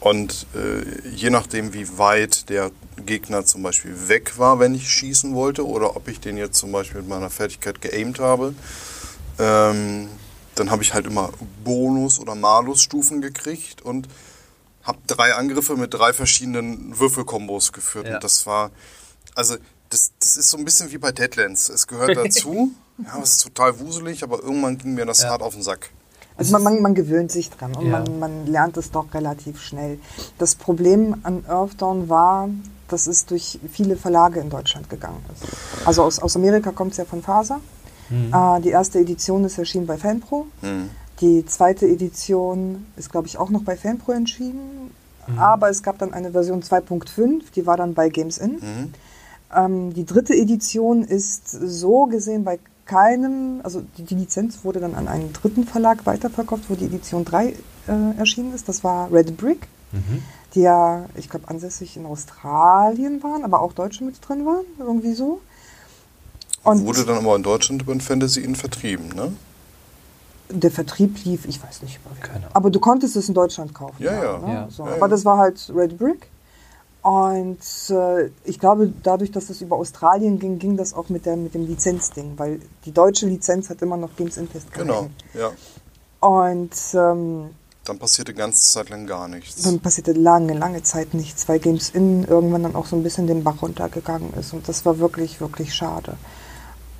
Und äh, je nachdem, wie weit der Gegner zum Beispiel weg war, wenn ich schießen wollte, oder ob ich den jetzt zum Beispiel mit meiner Fertigkeit geaimt habe, ähm, dann habe ich halt immer Bonus- oder Malus-Stufen gekriegt und habe drei Angriffe mit drei verschiedenen Würfelkombos geführt. Ja. Und das war, also das, das ist so ein bisschen wie bei Deadlands. Es gehört (laughs) dazu. ja, es ist total wuselig, aber irgendwann ging mir das ja. hart auf den Sack. Also man, man, man, gewöhnt sich dran und ja. man, man, lernt es doch relativ schnell. Das Problem an Earthdawn war, dass es durch viele Verlage in Deutschland gegangen ist. Also aus, aus Amerika kommt es ja von Faser. Mhm. Äh, die erste Edition ist erschienen bei Fanpro. Mhm. Die zweite Edition ist, glaube ich, auch noch bei Fanpro entschieden. Mhm. Aber es gab dann eine Version 2.5, die war dann bei Games In. Mhm. Ähm, die dritte Edition ist so gesehen bei keinem, also die, die, Lizenz wurde dann an einen dritten Verlag weiterverkauft, wo die Edition 3 äh, erschienen ist. Das war Red Brick, mhm. die ja, ich glaube, ansässig in Australien waren, aber auch Deutsche mit drin waren, irgendwie so. Und wurde dann aber in Deutschland über den Fantasy Inn vertrieben, ne? Der Vertrieb lief, ich weiß nicht. Aber du konntest es in Deutschland kaufen. Ja, ja. Ne? ja. So. ja aber das war halt Red Brick. Und äh, ich glaube, dadurch, dass das über Australien ging, ging das auch mit, der, mit dem Lizenzding, weil die deutsche Lizenz hat immer noch Games in Test Genau, ja. Und ähm, Dann passierte ganze Zeit lang gar nichts. dann passierte lange, lange Zeit nichts, weil Games In irgendwann dann auch so ein bisschen den Bach runtergegangen ist. Und das war wirklich, wirklich schade.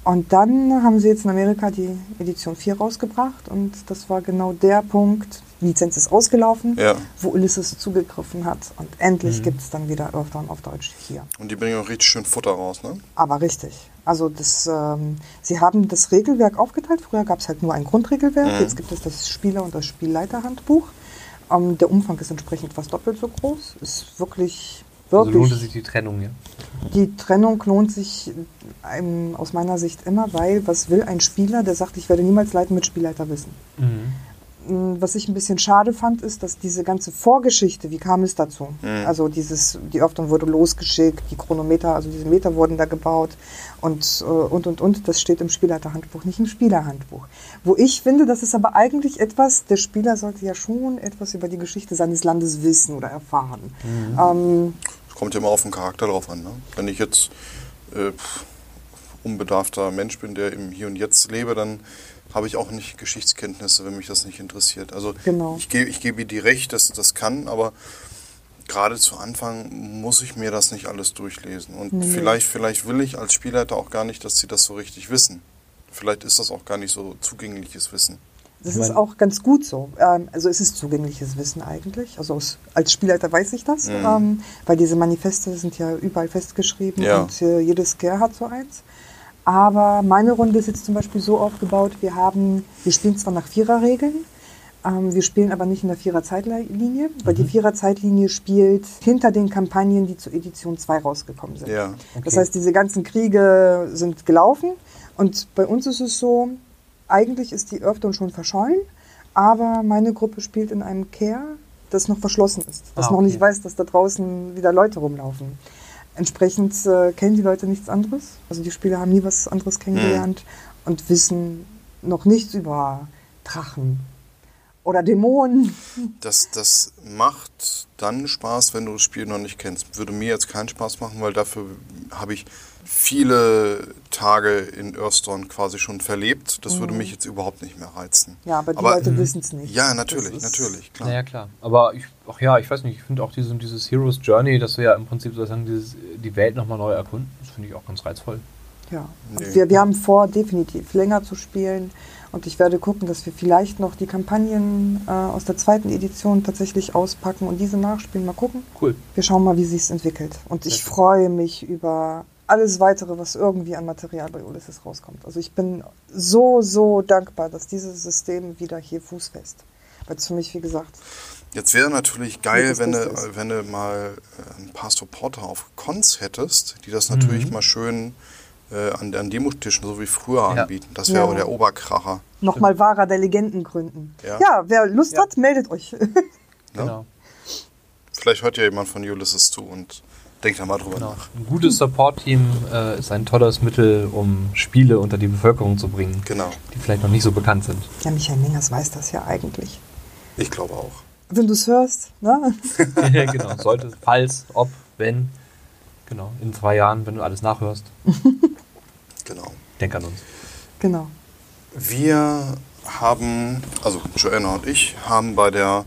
Und dann haben sie jetzt in Amerika die Edition 4 rausgebracht und das war genau der Punkt, die Lizenz ist ausgelaufen, Ja. wo Ulysses zugegriffen hat. Und endlich gibt es dann wieder Earthdawn auf Deutsch 4. Und die bringen auch richtig schön Futter raus, ne? Aber richtig. Also das, ähm, sie haben das Regelwerk aufgeteilt. Früher gab es halt nur ein Grundregelwerk. Mhm. Jetzt gibt es das Spieler- und das Spielleiterhandbuch. Ähm, der Umfang ist entsprechend fast doppelt so groß. Ist wirklich, Also wirklich. lohnt sich die Trennung, ja. die Trennung lohnt sich ähm, aus meiner Sicht immer, weil was will ein Spieler, der sagt, ich werde niemals Leiten mit Spielleiter wissen. Mhm. Was ich ein bisschen schade fand, ist, dass diese ganze Vorgeschichte, wie kam es dazu? Mhm. Also dieses, die Öffnung wurde losgeschickt, die Chronometer, also diese Meter wurden da gebaut und, äh, und, und, und. Das steht im Spielerhandbuch, nicht im Spielerhandbuch. Wo ich finde, das ist aber eigentlich etwas, der Spieler sollte ja schon etwas über die Geschichte seines Landes wissen oder erfahren. Ähm, Es kommt ja immer auf den Charakter drauf an, ne? Wenn ich jetzt äh, unbedarfter Mensch bin, der im Hier und Jetzt lebe, dann habe ich auch nicht Geschichtskenntnisse, wenn mich das nicht interessiert. Also Genau. ich, gebe, ich gebe dir recht, dass das kann, aber gerade zu Anfang muss ich mir das nicht alles durchlesen. Und Nee. vielleicht, vielleicht will ich als Spielleiter auch gar nicht, dass sie das so richtig wissen. Vielleicht ist das auch gar nicht so zugängliches Wissen. Das ist auch ganz gut so. Ähm, also es ist zugängliches Wissen eigentlich. Also als Spielleiter weiß ich das, ähm, weil diese Manifeste sind ja überall festgeschrieben Ja. und äh, jedes Scare hat so eins. Aber meine Runde ist jetzt zum Beispiel so aufgebaut, wir haben, wir spielen zwar nach Viererregeln, ähm, wir spielen aber nicht in der Vierer-Zeitlinie, weil die Vierer-Zeitlinie spielt hinter den Kampagnen, die zur Edition 2 rausgekommen sind. Ja. Das Okay. heißt, diese ganzen Kriege sind gelaufen und bei uns ist es so, eigentlich ist die Earthdawn schon verschollen, aber meine Gruppe spielt in einem Care, das noch verschlossen ist, das Ah, noch okay. nicht weiß, dass da draußen wieder Leute rumlaufen. Entsprechend äh, kennen die Leute nichts anderes. Also die Spieler haben nie was anderes kennengelernt und wissen noch nichts über Drachen oder Dämonen. Das, das macht dann Spaß, wenn du das Spiel noch nicht kennst. Würde mir jetzt keinen Spaß machen, weil dafür habe ich viele Tage in Earthdawn quasi schon verlebt. Das würde mich jetzt überhaupt nicht mehr reizen. Ja, aber die Aber- Leute wissen es nicht. Ja, natürlich, natürlich, klar. Naja, klar. Aber ich, ach ja, ich weiß nicht, ich finde auch diese, dieses Hero's Journey, dass wir ja im Prinzip sozusagen dieses, die Welt nochmal neu erkunden, das finde ich auch ganz reizvoll. Ja, Nee. wir, wir haben vor, definitiv länger zu spielen. Und ich werde gucken, dass wir vielleicht noch die Kampagnen äh, aus der zweiten Edition tatsächlich auspacken und diese nachspielen. Mal gucken. Cool. Wir schauen mal, wie sich entwickelt. Und ich freue mich über alles weitere, was irgendwie an Material bei Ulysses rauskommt. Also ich bin so, so dankbar, dass dieses System wieder hier Fuß fest. Weil es für mich, wie gesagt, Jetzt wäre natürlich geil, wenn du, wenn du mal ein paar Supporter auf Cons hättest, die das natürlich mal schön äh, an, an Demotischen, so wie früher, Ja. anbieten. Das wäre Ja. aber der Oberkracher. nochmal wahrer der Legenden gründen. Ja. Ja, wer Lust Ja. hat, meldet euch. (laughs) Genau. Vielleicht hört ja jemand von Ulysses zu und denkt da mal drüber genau. nach. Ein gutes Support-Team äh, ist ein tolles Mittel, um Spiele unter die Bevölkerung zu bringen, Genau, die vielleicht noch nicht so bekannt sind. ja, Michael Mingers weiß das ja eigentlich. ich glaube auch. Wenn du es hörst, ne? (laughs) genau. Sollte, falls, ob, wenn. Genau. In zwei Jahren, wenn du alles nachhörst, (laughs) Genau. denk an uns. Genau. Wir haben, also Joanna und ich, haben bei der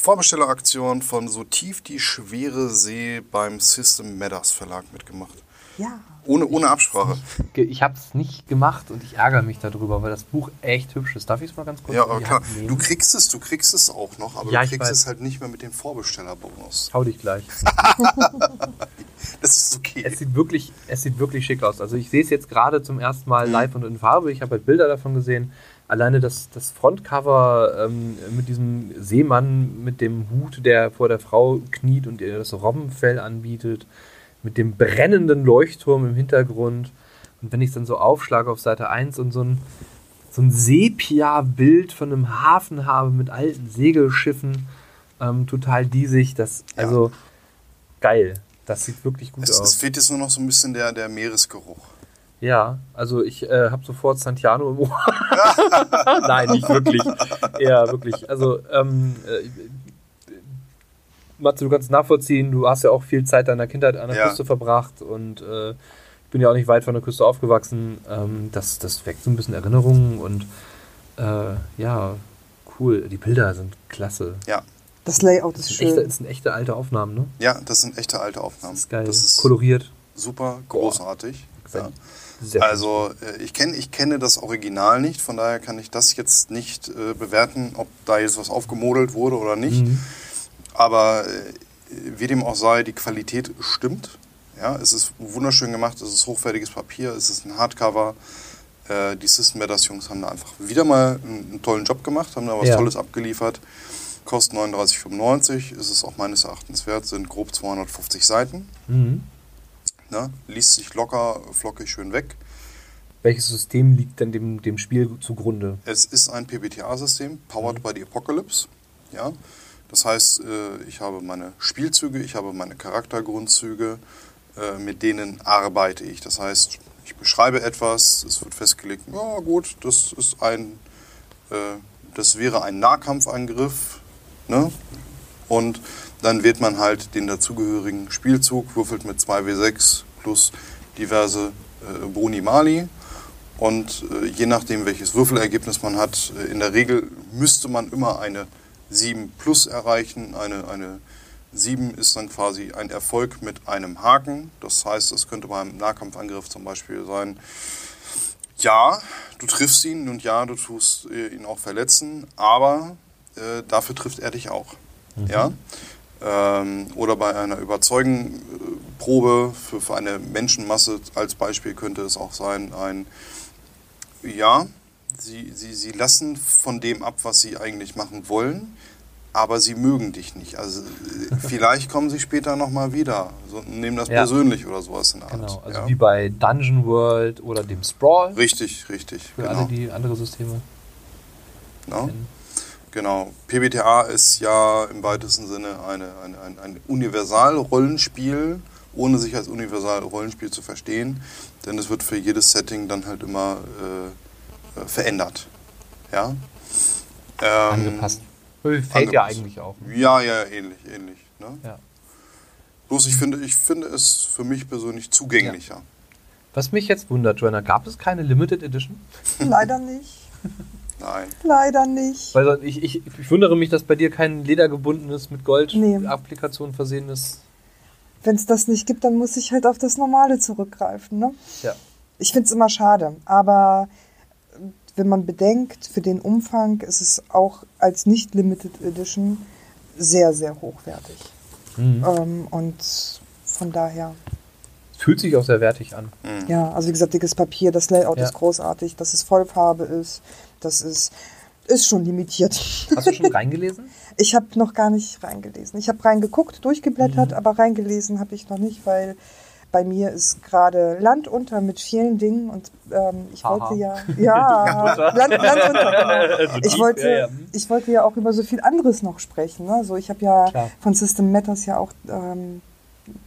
Vorbestelleraktion von So tief die schwere See beim System Matters Verlag mitgemacht. Ja. Ohne, ohne Absprache. Ich habe es nicht gemacht und ich ärgere mich darüber, weil das Buch echt hübsch ist. Darf ich es mal ganz kurz Ja, aber klar, du kriegst es, du kriegst es auch noch, aber Ja, du ich kriegst weiß. es halt nicht mehr mit dem Vorbestellerbonus. Hau dich gleich. (laughs) Das ist okay. Es sieht wirklich, es sieht wirklich schick aus. Also ich sehe es jetzt gerade zum ersten Mhm. Mal live und in Farbe. Ich habe halt Bilder davon gesehen. Alleine das, das Frontcover ähm, mit diesem Seemann mit dem Hut, der vor der Frau kniet und ihr das Robbenfell anbietet, mit dem brennenden Leuchtturm im Hintergrund. Und wenn ich es dann so aufschlage auf Seite 1 und so ein, so ein Sepia-Bild von einem Hafen habe mit alten Segelschiffen, ähm, total diesig, das, Ja. also geil. Das sieht wirklich gut Es, aus. es fehlt jetzt nur noch so ein bisschen der, der Meeresgeruch. Ja, also ich äh, habe sofort Santiano im Ohr. (laughs) Nein, nicht wirklich. Ja, wirklich. Also, ähm, äh, Matze, du kannst es nachvollziehen, du hast ja auch viel Zeit deiner Kindheit an der Ja. Küste verbracht und äh, ich bin ja auch nicht weit von der Küste aufgewachsen. Ähm, das, das weckt so ein bisschen Erinnerungen und äh, ja, cool. Die Bilder sind klasse. Ja, Das Layout Das ist sind, echte, schön. das sind echte alte Aufnahmen, ne? ja, das sind echte alte Aufnahmen. Das ist geil. Das ist Koloriert. super großartig. Ja. Sehr Also äh, ich, kenn, ich kenne das Original nicht, von daher kann ich das jetzt nicht äh, bewerten, ob da jetzt was aufgemodelt wurde oder nicht. Mhm. Aber äh, wie dem auch sei, die Qualität stimmt. Ja, es ist wunderschön gemacht, es ist hochwertiges Papier, es ist ein Hardcover. Äh, die System Matters Jungs haben da einfach wieder mal einen, einen tollen Job gemacht, haben da was Ja. Tolles abgeliefert. Kostet 39,95, ist es auch meines Erachtens wert, sind grob 250 Seiten. Mhm. Ne? Liest sich locker, flockig schön weg. Welches System liegt denn dem, dem Spiel zugrunde? Es ist ein PBTA-System, powered by the Apocalypse. Ja? Das heißt, äh, ich habe meine Spielzüge, ich habe meine Charaktergrundzüge, äh, mit denen arbeite ich. Das heißt, ich beschreibe etwas, es wird festgelegt, ja gut, das ist ein, äh, das wäre ein Nahkampfangriff, ne? Und dann wählt man halt den dazugehörigen Spielzug, würfelt mit 2W6 plus diverse äh, Boni Mali. Und äh, je nachdem, welches Würfelergebnis man hat, äh, in der Regel müsste man immer eine 7 plus erreichen. Eine, eine 7 ist dann quasi ein Erfolg mit einem Haken. Das heißt, es könnte beim Nahkampfangriff zum Beispiel sein, ja, du triffst ihn und ja, du tust äh, ihn auch verletzen, aber äh, dafür trifft er dich auch. Ja? Ähm, oder bei einer Überzeugenprobe für, für eine Menschenmasse als Beispiel könnte es auch sein, ein ja, sie, sie, sie lassen von dem ab, was sie eigentlich machen wollen, aber sie mögen dich nicht. Also äh, (laughs) vielleicht kommen sie später nochmal wieder, so, nehmen das Ja. persönlich oder sowas in der Art. Genau, also ja. wie bei Dungeon World oder dem Sprawl. Richtig, richtig, Für genau. alle, die andere Systeme genau. kennen. Genau. PBTA ist ja im weitesten Sinne eine, eine, ein, ein Universal-Rollenspiel, ohne sich als Universal-Rollenspiel zu verstehen. Denn es wird für jedes Setting dann halt immer äh, äh, verändert. Ja? Ähm, Angepasst. Fällt ja eigentlich auch. ne? Ja, ja, ähnlich, ähnlich. Ne? Ja. Bloß ich finde, ich finde es für mich persönlich zugänglicher. Was mich jetzt wundert, Joanna, gab es keine Limited Edition? Leider nicht. (laughs) Nein. Leider nicht. Weil ich, ich, ich wundere mich, dass bei dir kein ledergebundenes, mit Nee. Gold-Applikation versehenes. Wenn es das nicht gibt, dann muss ich halt auf das Normale zurückgreifen. Ne? Ja. Ich finde es immer schade, aber wenn man bedenkt, für den Umfang ist es auch als nicht Limited Edition sehr, sehr hochwertig. Mhm. Ähm, und von daher, Fühlt sich auch sehr wertig an. Mhm. ja, also wie gesagt, dickes Papier, das Layout Ja. ist großartig, dass es Vollfarbe ist, das ist, ist schon limitiert. Hast du schon (laughs) reingelesen? Ich habe noch gar nicht reingelesen. Ich habe reingeguckt, durchgeblättert, Mhm. aber reingelesen habe ich noch nicht, weil bei mir ist gerade Land unter mit vielen Dingen und ähm, ich Haha. wollte ja, (laughs) ja, Land, Land unter, genau. (laughs) Ich wollte, ja, ja. ich wollte ja auch über so viel anderes noch sprechen. Ne? So, ich habe ja Klar. von System Matters ja auch ähm,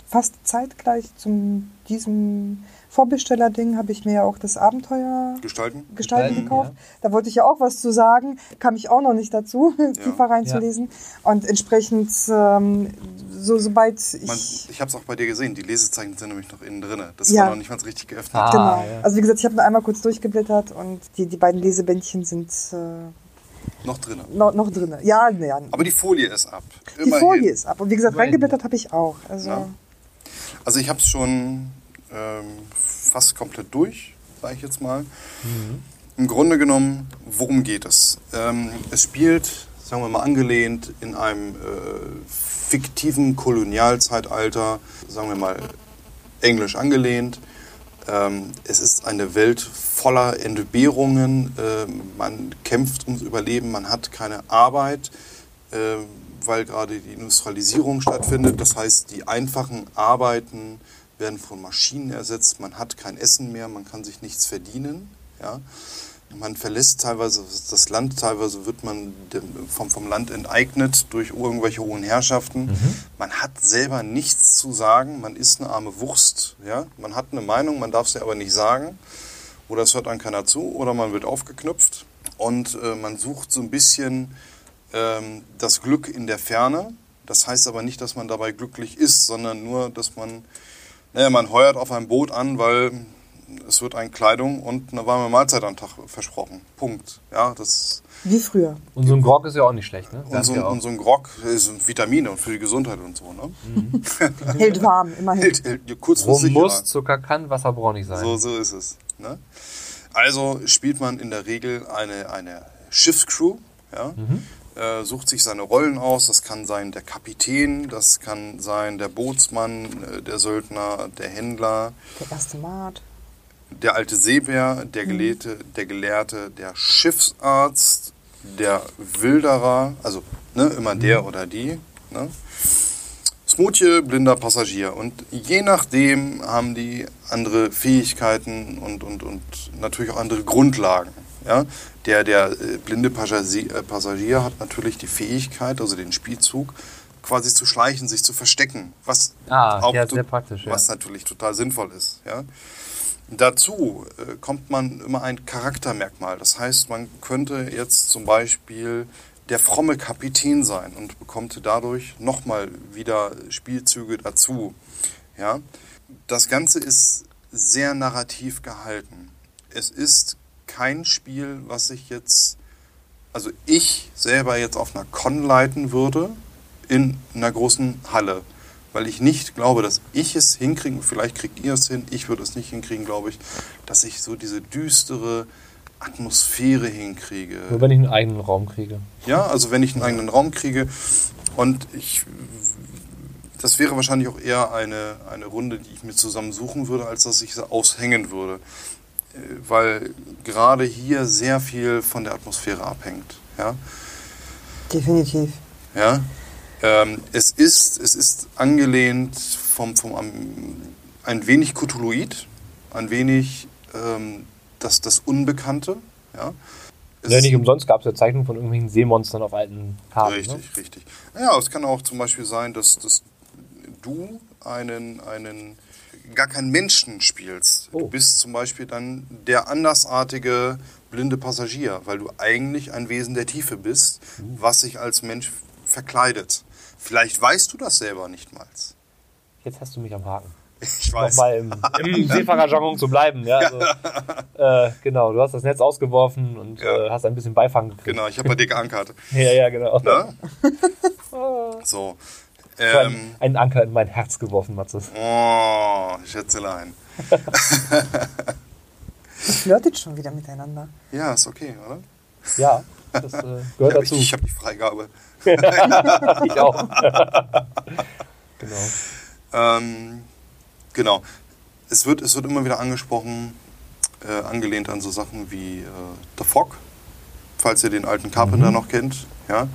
fast zeitgleich zum diesem Vorbesteller-Ding habe ich mir ja auch das Abenteuer Gestalten? Gestalten gekauft. Da wollte ich ja auch was zu sagen, kam ich auch noch nicht dazu, (laughs) tiefer reinzulesen. Und entsprechend, ähm, so, sobald ich. Man, ich habe es auch bei dir gesehen, die Lesezeichen sind nämlich noch innen drin. Das Ja. war noch nicht mal richtig geöffnet. Ah. genau. ja. Also wie gesagt, ich habe nur einmal kurz durchgeblättert und die, die beiden Lesebändchen sind äh, Noch drin. noch, noch drin. Ja, ja. Aber die Folie ist ab. Die Immerhin. Folie ist ab. Und wie gesagt, reingeblättert habe ich auch. Also Ja. Also ich habe es schon ähm, fast komplett durch, sage ich jetzt mal. Im Grunde genommen, worum geht es? Ähm, es spielt, sagen wir mal, angelehnt in einem äh, fiktiven Kolonialzeitalter, sagen wir mal, englisch angelehnt. Ähm, es ist eine Welt voller Entbehrungen. Ähm, man kämpft ums Überleben, man hat keine Arbeit, ähm, weil gerade die Industrialisierung stattfindet. Das heißt, die einfachen Arbeiten werden von Maschinen ersetzt. Man hat kein Essen mehr, man kann sich nichts verdienen. Ja? Man verlässt teilweise das Land, teilweise wird man vom, vom Land enteignet durch irgendwelche hohen Herrschaften. Man hat selber nichts zu sagen, man ist eine arme Wurst. Ja? Man hat eine Meinung, man darf sie aber nicht sagen. Oder es hört dann keiner zu, oder man wird aufgeknüpft. Und äh, man sucht so ein bisschen ähm, das Glück in der Ferne. Das heißt aber nicht, dass man dabei glücklich ist, sondern nur, dass man, naja, man heuert auf ein Boot an, weil es wird ein Kleidung und eine warme Mahlzeit am Tag versprochen. Punkt. Ja, das Wie früher. Und so ein Grog ist ja auch nicht schlecht, ne? und so, ja und so ein Grog sind Vitamine und für die Gesundheit und so. Ne? Hält warm, immerhin. Hält, hält Rum kurzfristig muss, ja. Zucker kann, Wasser braucht nicht sein. So, so ist es. Ne? Also spielt man in der Regel eine, eine Schiffscrew, ja? Äh, sucht sich seine Rollen aus. Das kann sein der Kapitän, das kann sein der Bootsmann, äh, der Söldner, der Händler, Der erste Mart. der alte Seebär, der Gelehrte, der Gelehrte, der Schiffsarzt, der Wilderer, also ne, immer der oder die. Ne? Smoothie, blinder Passagier. Und je nachdem haben die andere Fähigkeiten und, und, und natürlich auch andere Grundlagen. Ja? Der, der äh, blinde Passagier, äh, Passagier hat natürlich die Fähigkeit, also den Spielzug, quasi zu schleichen, sich zu verstecken. Was Ah, ja, sehr praktisch, ja. Was natürlich total sinnvoll ist. Ja? Dazu äh, kommt man immer ein Charaktermerkmal. Das heißt, man könnte jetzt zum Beispiel der fromme Kapitän sein und bekommt dadurch nochmal wieder Spielzüge dazu. Ja? Das Ganze ist sehr narrativ gehalten. Es ist kein Spiel, was ich jetzt, also ich selber jetzt auf einer Con leiten würde in einer großen Halle weil ich nicht glaube, dass ich es hinkriege, vielleicht kriegt ihr es hin, ich würde es nicht hinkriegen, glaube ich, dass ich so diese düstere Atmosphäre hinkriege. Nur wenn ich einen eigenen Raum kriege. Ja, also wenn ich einen eigenen Raum kriege und ich, das wäre wahrscheinlich auch eher eine, eine Runde, die ich mir zusammen suchen würde, als dass ich sie aushängen würde. Weil gerade hier sehr viel von der Atmosphäre abhängt. Ja? Definitiv. Ja? Ähm, es, ist, es ist angelehnt vom, vom ein wenig Cthulhuid, ein wenig ähm, das, das Unbekannte. Ja? Es Ja, nicht umsonst gab es ja Zeichnungen von irgendwelchen Seemonstern auf alten Karten. Richtig, Ne? richtig. Ja, es kann auch zum Beispiel sein, dass, dass du einen, einen gar keinen Menschen spielst. Oh. Du bist zum Beispiel dann der andersartige blinde Passagier, weil du eigentlich ein Wesen der Tiefe bist, Uh. was sich als Mensch verkleidet. Vielleicht weißt du das selber nicht mal. Jetzt hast du mich am Haken. Ich weiß. Nochmal im, (laughs) im Seefahrerjargon zu bleiben. Ja, also, (laughs) äh, genau, du hast das Netz ausgeworfen und Ja. äh, hast ein bisschen Beifang gekriegt. Genau, ich habe bei dir geankert. (laughs) Ja, ja, genau. Ne? So. Ähm, Einen Anker in mein Herz geworfen, Matze. oh, Schätzelein. (laughs) Ihr flirtet schon wieder miteinander. Ja, ist okay, oder? Ja, das äh, gehört Ja, dazu. ich ich habe die Freigabe. (laughs) Ich auch. (laughs) genau. Ähm, genau. Es wird, es wird immer wieder angesprochen, äh, angelehnt an so Sachen wie äh, The Fog, falls ihr den alten Carpenter noch kennt. Ja?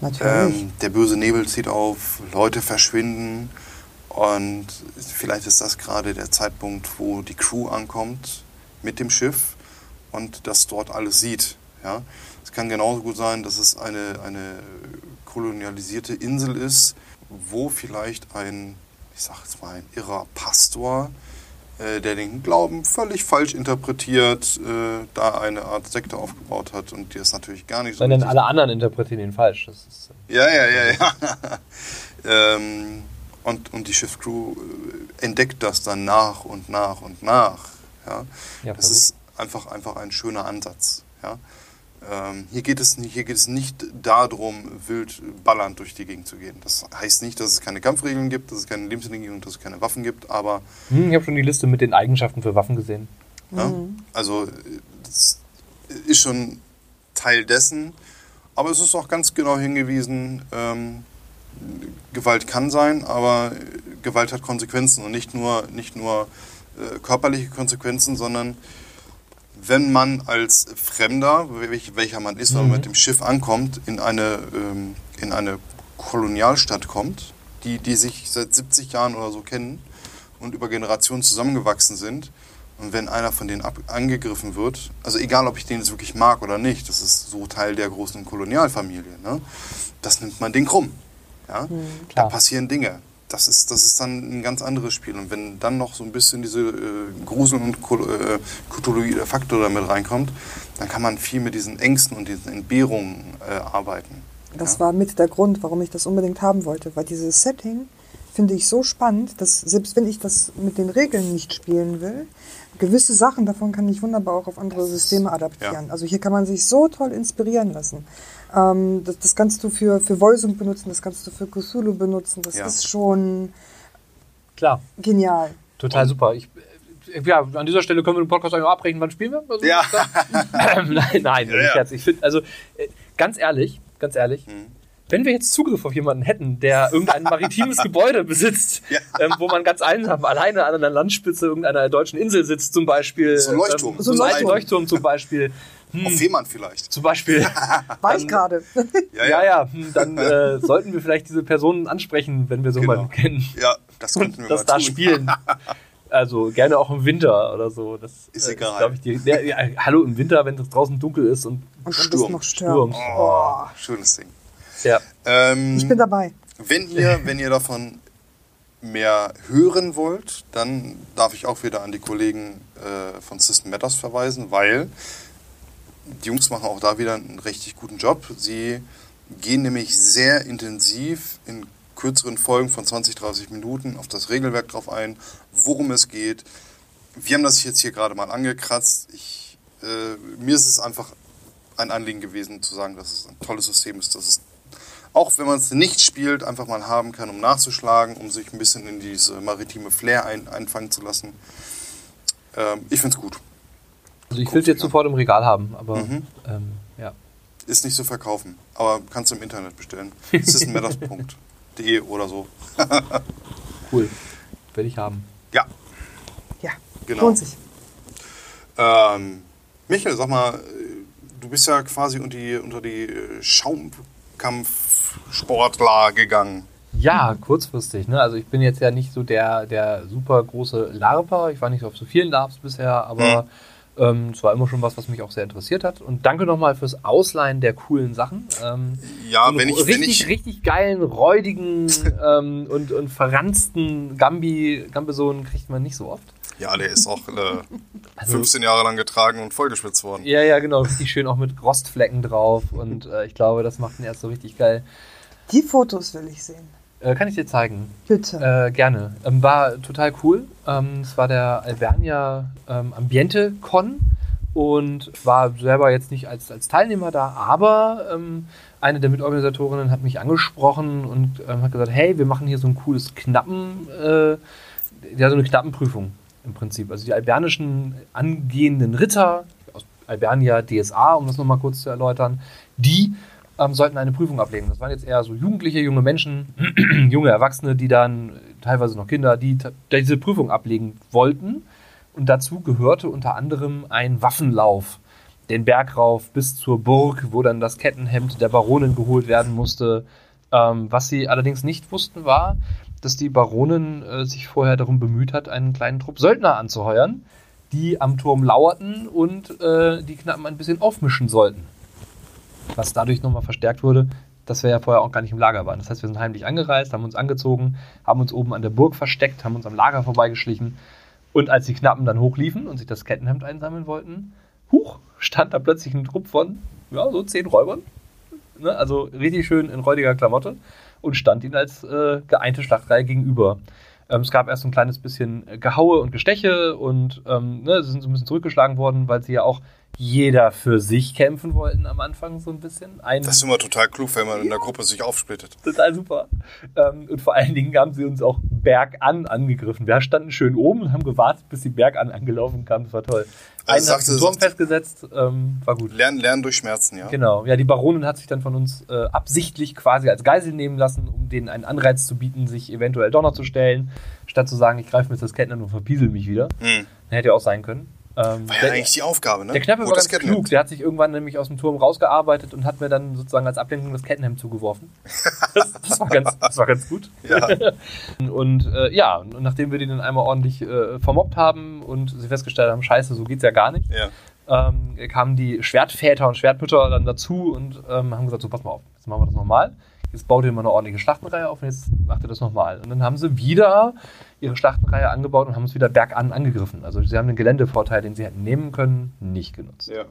Natürlich. Ähm, der böse Nebel zieht auf, Leute verschwinden und vielleicht ist das gerade der Zeitpunkt, wo die Crew ankommt mit dem Schiff und das dort alles sieht. Ja? Es kann genauso gut sein, dass es eine, eine kolonialisierte Insel ist, wo vielleicht ein, ich sag jetzt mal, ein irrer Pastor, äh, der den Glauben völlig falsch interpretiert, äh, da eine Art Sekte aufgebaut hat und die ist natürlich gar nicht so Sondern alle anderen interpretieren ihn falsch. Das ist, äh, ja, ja, ja, ja. (laughs) ähm, und, und die Schiffscrew äh, entdeckt das dann nach und nach und nach. Ja? Ja, das ist einfach, einfach ein schöner Ansatz. Ja? Ähm, hier, geht es, nicht- hier geht es nicht darum, wild ballernd durch die Gegend zu gehen. Das heißt nicht, dass es keine Kampfregeln gibt, dass es keine Lebensmittel gibt und dass es keine Waffen gibt, aber hm, ich habe schon die Liste mit den Eigenschaften für Waffen gesehen. ja? Also äh, das ist schon Teil dessen. Aber es ist auch ganz genau hingewiesen, ähm, Gewalt kann sein, aber Gewalt hat Konsequenzen und nicht nur, nicht nur äh, körperliche Konsequenzen, sondern wenn man als Fremder, welch, welcher man ist, wenn man mit dem Schiff ankommt, in eine, ähm, in eine Kolonialstadt kommt, die, die sich seit 70 Jahren oder so kennen und über Generationen zusammengewachsen sind, und wenn einer von denen ab, angegriffen wird, also egal, ob ich den jetzt wirklich mag oder nicht, das ist so Teil der großen Kolonialfamilie, ne? das nimmt man den krumm. Ja? Da klar. passieren Dinge. Das ist, das ist dann ein ganz anderes Spiel. Und wenn dann noch so ein bisschen diese äh, Grusel- und Kul- äh, Faktor damit reinkommt, dann kann man viel mit diesen Ängsten und diesen Entbehrungen äh, arbeiten. Das ja? war mit der Grund, warum ich das unbedingt haben wollte, weil dieses Setting finde ich so spannend, dass selbst wenn ich das mit den Regeln nicht spielen will, gewisse Sachen davon kann ich wunderbar auch auf andere Systeme adaptieren. ja. Also hier kann man sich so toll inspirieren lassen. Ähm, das, das kannst du für, für Voicing benutzen, das kannst du für Cthulhu benutzen. Das Ja. ist schon Klar, genial. total super. Ich, äh, ja, an dieser Stelle können wir den Podcast auch abbrechen. Wann spielen wir? Also, Ja. (laughs) Ähm, nein, nein, Ja. Ich finde, also äh, ganz ehrlich, ganz ehrlich, Mhm. wenn wir jetzt Zugriff auf jemanden hätten, der irgendein (laughs) maritimes Gebäude besitzt, Ja. ähm, wo man ganz einsam alleine an einer Landspitze irgendeiner deutschen Insel sitzt, zum Beispiel. So ein Leuchtturm. Ähm, So ein so ein Leuchtturm. Leuchtturm zum Beispiel. (laughs) Auf Fehmarn vielleicht. Zum Beispiel. (laughs) War ich gerade. Ja, ja, hm, dann (laughs) äh, sollten wir vielleicht diese Personen ansprechen, wenn wir so Genau. jemanden kennen. Ja, das könnten wir (laughs) das mal da tun. spielen. Also gerne auch im Winter oder so. Das Ist äh, egal. glaub ich, die, ja, ja, hallo, im Winter, wenn es draußen dunkel ist und Und Sturm. noch Sturm. Sturm. Oh, schönes Ding. ja. Ähm, Ich bin dabei. Wenn ihr, wenn ihr davon mehr hören wollt, dann darf ich auch wieder an die Kollegen äh, von System Matters verweisen, weil die Jungs machen auch da wieder einen richtig guten Job. Sie gehen nämlich sehr intensiv in kürzeren Folgen von 20, 30 Minuten auf das Regelwerk drauf ein, worum es geht. Wir haben das jetzt hier gerade mal angekratzt. Ich, äh, mir ist es einfach ein Anliegen gewesen zu sagen, dass es ein tolles System ist, dass es auch wenn man es nicht spielt, einfach mal haben kann, um nachzuschlagen, um sich ein bisschen in diese maritime Flair ein, einfangen zu lassen. Ähm, ich finde es gut. Also ich will es jetzt sofort im Regal haben, aber Mhm. ähm, ja. Ist nicht zu verkaufen, aber kannst du im Internet bestellen. Systemmatters.de oder so. (laughs) Cool. Will ich haben. Ja, Ja, Genau. lohnt sich. ähm, Michael, sag mal, du bist ja quasi unter die, unter die äh, Schaumkampfsportler gegangen. Ja, kurzfristig. Ne? Also ich bin jetzt ja nicht so der, der super große Larper. Ich war nicht so auf so vielen Larps bisher, aber ähm, es war immer schon was, was mich auch sehr interessiert hat. Und danke nochmal fürs Ausleihen der coolen Sachen. Ähm, Ja, wenn ich, wenn richtig, ich, richtig geilen, räudigen ähm, und, und verranzten Gambi, Gambesohn kriegt man nicht so oft. ja, der ist auch äh, (laughs) Also- 15 Jahre lang getragen und vollgeschwitzt worden. Ja, ja, genau. Richtig schön auch mit Rostflecken drauf. Und äh, ich glaube, das macht ihn erst so richtig geil. Die Fotos will ich sehen. Äh, kann ich dir zeigen? Bitte. Äh, gerne. Ähm, war total cool. Ähm, es war der Albernia ähm, Ambiente Con und war selber jetzt nicht als, als Teilnehmer da, aber ähm, eine der Mitorganisatorinnen hat mich angesprochen und ähm, hat gesagt, hey, wir machen hier so ein cooles Knappen, äh, ja, so eine Knappenprüfung im Prinzip. Also die albernischen angehenden Ritter aus Albernia DSA, um das nochmal kurz zu erläutern, die ähm, sollten eine Prüfung ablegen. Das waren jetzt eher so jugendliche, junge Menschen, (clears throat) junge Erwachsene, die dann, teilweise noch Kinder, die diese Prüfung ablegen wollten. Und dazu gehörte unter anderem ein Waffenlauf. Den Berg rauf bis zur Burg, wo dann das Kettenhemd der Baronin geholt werden musste. Ähm, was sie allerdings nicht wussten, war, dass die Baronin äh, sich vorher darum bemüht hat, einen kleinen Trupp Söldner anzuheuern, die am Turm lauerten und äh, die Knappen ein bisschen aufmischen sollten was dadurch nochmal verstärkt wurde, dass wir ja vorher auch gar nicht im Lager waren. Das heißt, wir sind heimlich angereist, haben uns angezogen, haben uns oben an der Burg versteckt, haben uns am Lager vorbeigeschlichen. Und als die Knappen dann hochliefen und sich das Kettenhemd einsammeln wollten, huch, stand da plötzlich ein Trupp von, ja, so zehn Räubern. Ne? Also richtig schön in räudiger Klamotte und stand ihnen als äh, geeinte Schlachtreihe gegenüber. Ähm, es gab erst ein kleines bisschen äh, Gehaue und Gesteche und ähm, ne, sie sind so ein bisschen zurückgeschlagen worden, weil sie ja auch jeder für sich kämpfen wollten am Anfang so ein bisschen. Ein, Das ist immer total klug, wenn man in der Gruppe sich aufsplittet. (laughs) total super. Ähm, und vor allen Dingen haben sie uns auch bergan angegriffen. Wir standen schön oben und haben gewartet, bis sie bergan angelaufen kamen. Das war toll. Einen Also hat sagte- den Turm sagte- festgesetzt, ähm, war gut. Lernen, lernen durch Schmerzen, ja? Genau, ja, die Baronin hat sich dann von uns äh, absichtlich quasi als Geisel nehmen lassen, um denen einen Anreiz zu bieten, sich eventuell doch noch zu stellen, statt zu sagen, ich greife mir das Kettenhemd und verpiesel mich wieder. Hm. Hätte ja auch sein können. Ähm, War ja der, eigentlich die Aufgabe, ne? der Knappe Holt war ganz Kettenhemd. klug. Der hat sich irgendwann nämlich aus dem Turm rausgearbeitet und hat mir dann sozusagen als Ablenkung das Kettenhemd zugeworfen. (laughs) Das, das, war, ganz, das war ganz gut. Ja. (laughs) Und äh, ja, und nachdem wir die dann einmal ordentlich äh, vermobbt haben und sie festgestellt haben, scheiße, so geht's ja gar nicht, ja. ähm, kamen die Schwertväter und Schwertmütter dann dazu und ähm, haben gesagt, so pass mal auf, jetzt machen wir das nochmal. Jetzt baut ihr mal eine ordentliche Schlachtenreihe auf und jetzt macht ihr das nochmal. Und dann haben sie wieder ihre Schlachtenreihe angebaut und haben uns wieder bergan angegriffen. Also sie haben den Geländevorteil, den sie hätten nehmen können, nicht genutzt. ja.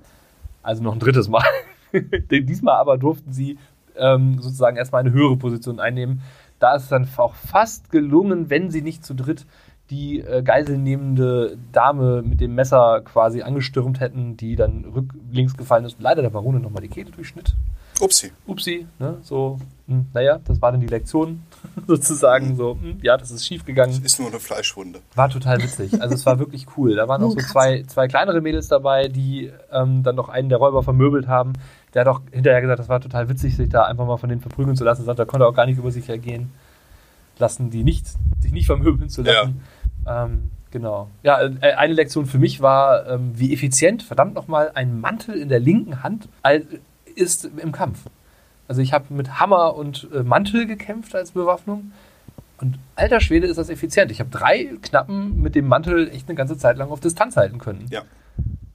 Also noch ein drittes Mal. (laughs) Diesmal aber durften sie ähm, sozusagen erstmal eine höhere Position einnehmen, da ist es dann auch fast gelungen, wenn sie nicht zu dritt die äh, geiselnehmende Dame mit dem Messer quasi angestürmt hätten, die dann rücklinks gefallen ist und leider der Barone nochmal die Kehle durchschnitt. Upsi. Upsi, ne? So, hm, naja, das war dann die Lektion (laughs) sozusagen. So, hm, ja, das ist schief gegangen. Ist nur eine Fleischwunde. War total witzig. Also es war wirklich cool. Da waren auch so zwei, zwei kleinere Mädels dabei, die ähm, dann noch einen der Räuber vermöbelt haben. Der hat auch hinterher gesagt, das war total witzig, sich da einfach mal von denen verprügeln zu lassen. Sagt, da konnte er auch gar nicht über sich ergehen lassen, die nicht, sich nicht vermöbeln zu lassen. Ja. Ähm, genau. Ja, äh, eine Lektion für mich war, ähm, wie effizient, verdammt nochmal, ein Mantel in der linken Hand ist im Kampf. Also ich habe mit Hammer und äh, Mantel gekämpft als Bewaffnung. Und alter Schwede ist das effizient. Ich habe drei Knappen mit dem Mantel echt eine ganze Zeit lang auf Distanz halten können. Ja.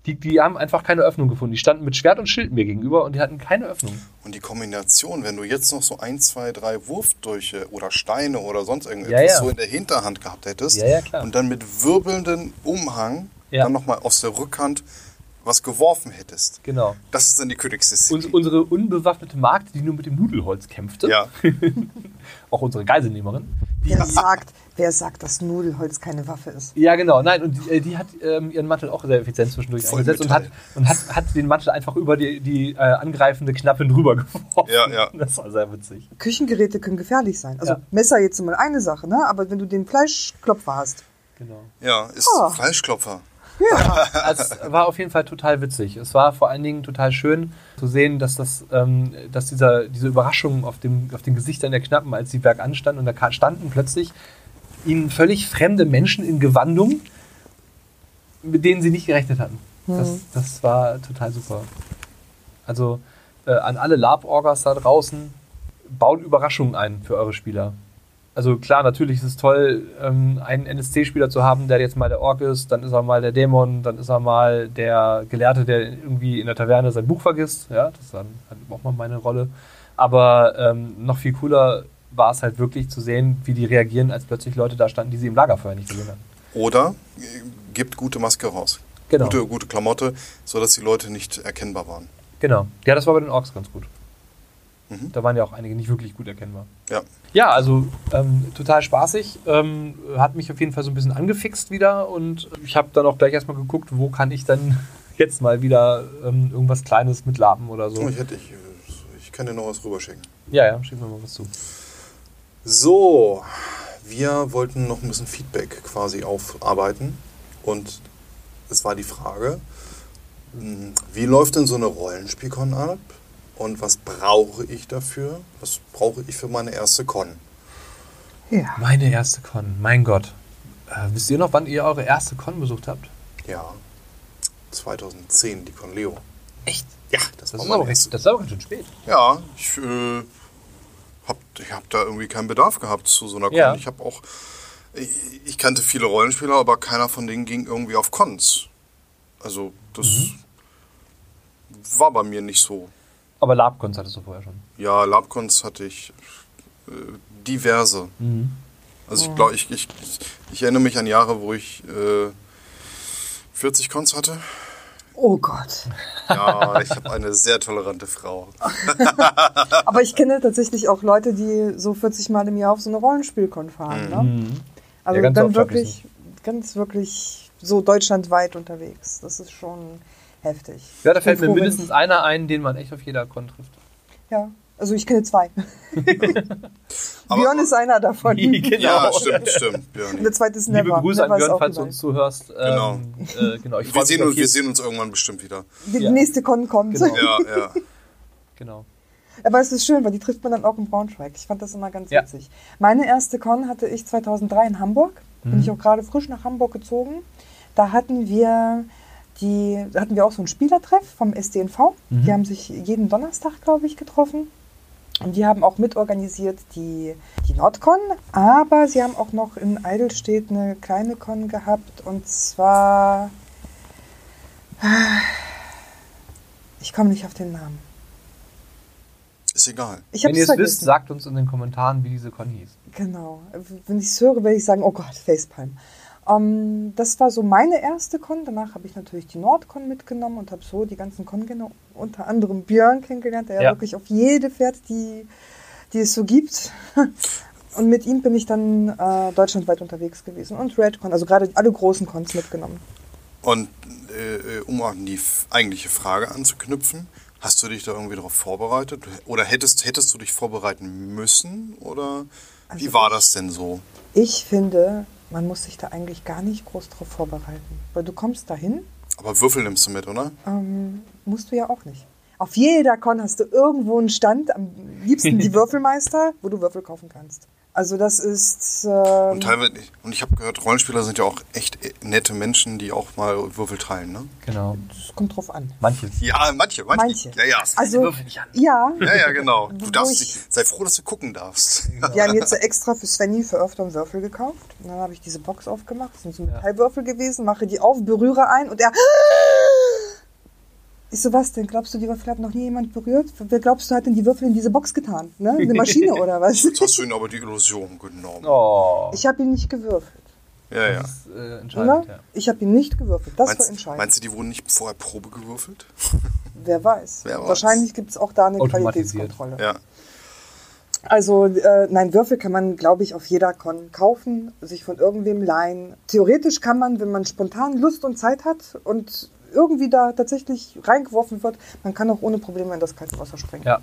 Die, die haben einfach keine Öffnung gefunden. Die standen mit Schwert und Schild mir gegenüber und die hatten keine Öffnung. Und die Kombination, wenn du jetzt noch so ein, zwei, drei Wurfdurche oder Steine oder sonst irgendetwas Ja, ja. so in der Hinterhand gehabt hättest Ja, ja, klar. und dann mit wirbelndem Umhang Ja. dann nochmal aus der Rückhand was geworfen hättest. Genau. Das ist dann die Königsdisziplin. Uns, unsere unbewaffnete Magd, die nur mit dem Nudelholz kämpfte, ja, (laughs) auch unsere Geiselnehmerin, die, Wer sagt, wer sagt, dass Nudelholz keine Waffe ist? Ja, genau. Nein, und die, äh, die hat ähm, ihren Mantel auch sehr effizient zwischendurch Voll eingesetzt und, hat, Metall. und hat, hat den Mantel einfach über die, die äh, angreifende Knappe drüber geworfen. Ja, ja. Das war sehr witzig. Küchengeräte können gefährlich sein. Also Ja. Messer jetzt mal eine Sache, ne? Aber wenn du den Fleischklopfer hast, Genau. ja, ist Oh. Fleischklopfer. Es war auf jeden Fall total witzig. Es war vor allen Dingen total schön zu sehen, dass das, ähm, dass dieser, diese Überraschung auf, dem, auf den Gesichtern der Knappen, als sie bergan standen und da standen plötzlich ihnen völlig fremde Menschen in Gewandung, mit denen sie nicht gerechnet hatten. Das, das war total super. Also äh, an alle Lab-Orgas da draußen, baut Überraschungen ein für eure Spieler. Also klar, natürlich ist es toll, ähm, einen NSC-Spieler zu haben, der jetzt mal der Ork ist, dann ist er mal der Dämon, dann ist er mal der Gelehrte, der irgendwie in der Taverne sein Buch vergisst. Ja, das ist dann halt auch mal meine Rolle. Aber ähm, noch viel cooler war es halt wirklich zu sehen, wie die reagieren, als plötzlich Leute da standen, die sie im Lagerfeuer nicht gesehen hatten. Oder äh, gibt gute Maske raus. Genau. Gute, gute Klamotte, sodass die Leute nicht erkennbar waren. Genau. Ja, das war bei den Orks ganz gut. Mhm. Da waren ja auch einige nicht wirklich gut erkennbar. Ja. Ja, also ähm, total spaßig. Ähm, hat mich auf jeden Fall so ein bisschen angefixt wieder und ich habe dann auch gleich erstmal geguckt, wo kann ich dann (laughs) jetzt mal wieder ähm, irgendwas Kleines mit laben oder so. Oh, ich, hätte, ich, ich kann dir noch was rüberschicken. Ja, ja, schick mir mal was zu. So, wir wollten noch ein bisschen Feedback quasi aufarbeiten. Und es war die Frage, mh, wie läuft denn so eine Rollenspielcon ab? Und was brauche ich dafür? Was brauche ich für meine erste Con? ja. Meine erste Con, mein Gott. Äh, wisst ihr noch, wann ihr eure erste Con besucht habt? Ja, 2010, die Con Leo. Echt? Ja, das, Das war aber recht, das ist aber ganz schön spät. Ja, ich äh, habe ich hab da irgendwie keinen Bedarf gehabt zu so einer Con. Ja. Ich habe auch, ich, ich kannte viele Rollenspieler, aber keiner von denen ging irgendwie auf Cons. Also das Mhm. war bei mir nicht so. Aber Labcons hattest du vorher schon. Ja, Labcons hatte ich äh, diverse. Also ich glaube, ich, ich, ich, ich erinnere mich an Jahre, wo ich äh, 40 Cons hatte. Oh Gott. Ja, ich habe eine sehr tolerante Frau. (laughs) Aber ich kenne tatsächlich auch Leute, die so 40 Mal im Jahr auf so eine Rollenspielkon fahren. Ne? Also Ja, ganz dann wirklich, ganz wirklich so deutschlandweit unterwegs. Das ist schon heftig. Ja, da fällt mir mindestens einer ein, den man echt auf jeder Con trifft. Ja, also ich kenne zwei. (laughs) Björn ist einer davon. (laughs) genau. Ja, stimmt, stimmt. Und Björn. der zweite ist Never. Liebe Grüße Never an Björn, falls du uns zuhörst. Ähm, äh, genau. Ich Wir sehen, uns, wir sehen uns irgendwann bestimmt wieder. Die Ja. nächste Con kommt. Genau. Ja, ja. (laughs) Genau. Aber es ist schön, weil die trifft man dann auch in Braunschweig. Ich fand das immer ganz Ja. witzig. Meine erste Con hatte ich 2003 in Hamburg. Mhm. Bin ich auch gerade frisch nach Hamburg gezogen. Da hatten wir die, da hatten wir auch so einen Spielertreff vom SDNV. Mhm. Die haben sich jeden Donnerstag, glaube ich, getroffen. Und die haben auch mitorganisiert die, die Nordcon, aber sie haben auch noch in Eidelstedt eine kleine Con gehabt und zwar. Ich komme nicht auf den Namen. Ist egal. Ich Wenn ihr es wisst, sagt uns in den Kommentaren, wie diese Con hieß. Genau. Wenn ich es höre, werde ich sagen, oh Gott, Facepalm. Ähm, das war so meine erste Con. Danach habe ich natürlich die Nordcon mitgenommen und habe so die ganzen Con-Gänger, unter anderem Björn kennengelernt, der ja. Ja. wirklich auf jede fährt, die, die es so gibt. (laughs) Und mit ihm bin ich dann äh, deutschlandweit unterwegs gewesen und Redcon, also gerade alle großen Cons mitgenommen. Und äh, um an die eigentliche Frage anzuknüpfen, hast du dich da irgendwie darauf vorbereitet? Oder hättest, hättest du dich vorbereiten müssen? Oder wie Also war ich- das denn so? Ich finde, man muss sich da eigentlich gar nicht groß drauf vorbereiten. Weil du kommst dahin, Aber Würfel nimmst du mit, oder? ähm, musst du ja auch nicht. Auf jeder Con hast du irgendwo einen Stand, am liebsten die (laughs) Würfelmeister, wo du Würfel kaufen kannst. Also das ist... Und ähm, teilweise, und ich habe gehört, Rollenspieler sind ja auch echt nette Menschen, die auch mal Würfel teilen, ne? Genau. Es kommt drauf an. Manche. Ja, manche, manche. Manche. Ja, ja. Also, Würfel nicht an. ja. ja, ja, genau. (laughs) Du darfst, ich- dich- sei froh, dass du gucken darfst. (laughs) Wir haben jetzt extra für Svenny für öfter einen Würfel gekauft. Und dann habe ich diese Box aufgemacht. Das sind so Metallwürfel gewesen. Mache die auf, berühre ein und er. Ich so, was denn? Glaubst du, die Würfel hat noch nie jemand berührt? Wer glaubst du, hat denn die Würfel in diese Box getan? Ne? Eine (laughs) Maschine oder was? Jetzt hast du ihnen aber die Illusion genommen. Oh. Ich habe ihn nicht gewürfelt. Ja, ja. Das ist äh, Oder? entscheidend, ja. Ich habe ihn nicht gewürfelt. Das war Meinst, entscheidend. meinst du, die wurden nicht vorher Probe gewürfelt? (laughs) Wer weiß. Wer weiß. Wahrscheinlich gibt es auch da eine. Qualitätskontrolle. Ja. Also, äh, nein, Würfel kann man, glaube ich, auf jeder Con kaufen, sich von irgendwem leihen. Theoretisch kann man, wenn man spontan Lust und Zeit hat und irgendwie da tatsächlich reingeworfen wird, man kann auch ohne Probleme in das kalte Wasser springen. Ja.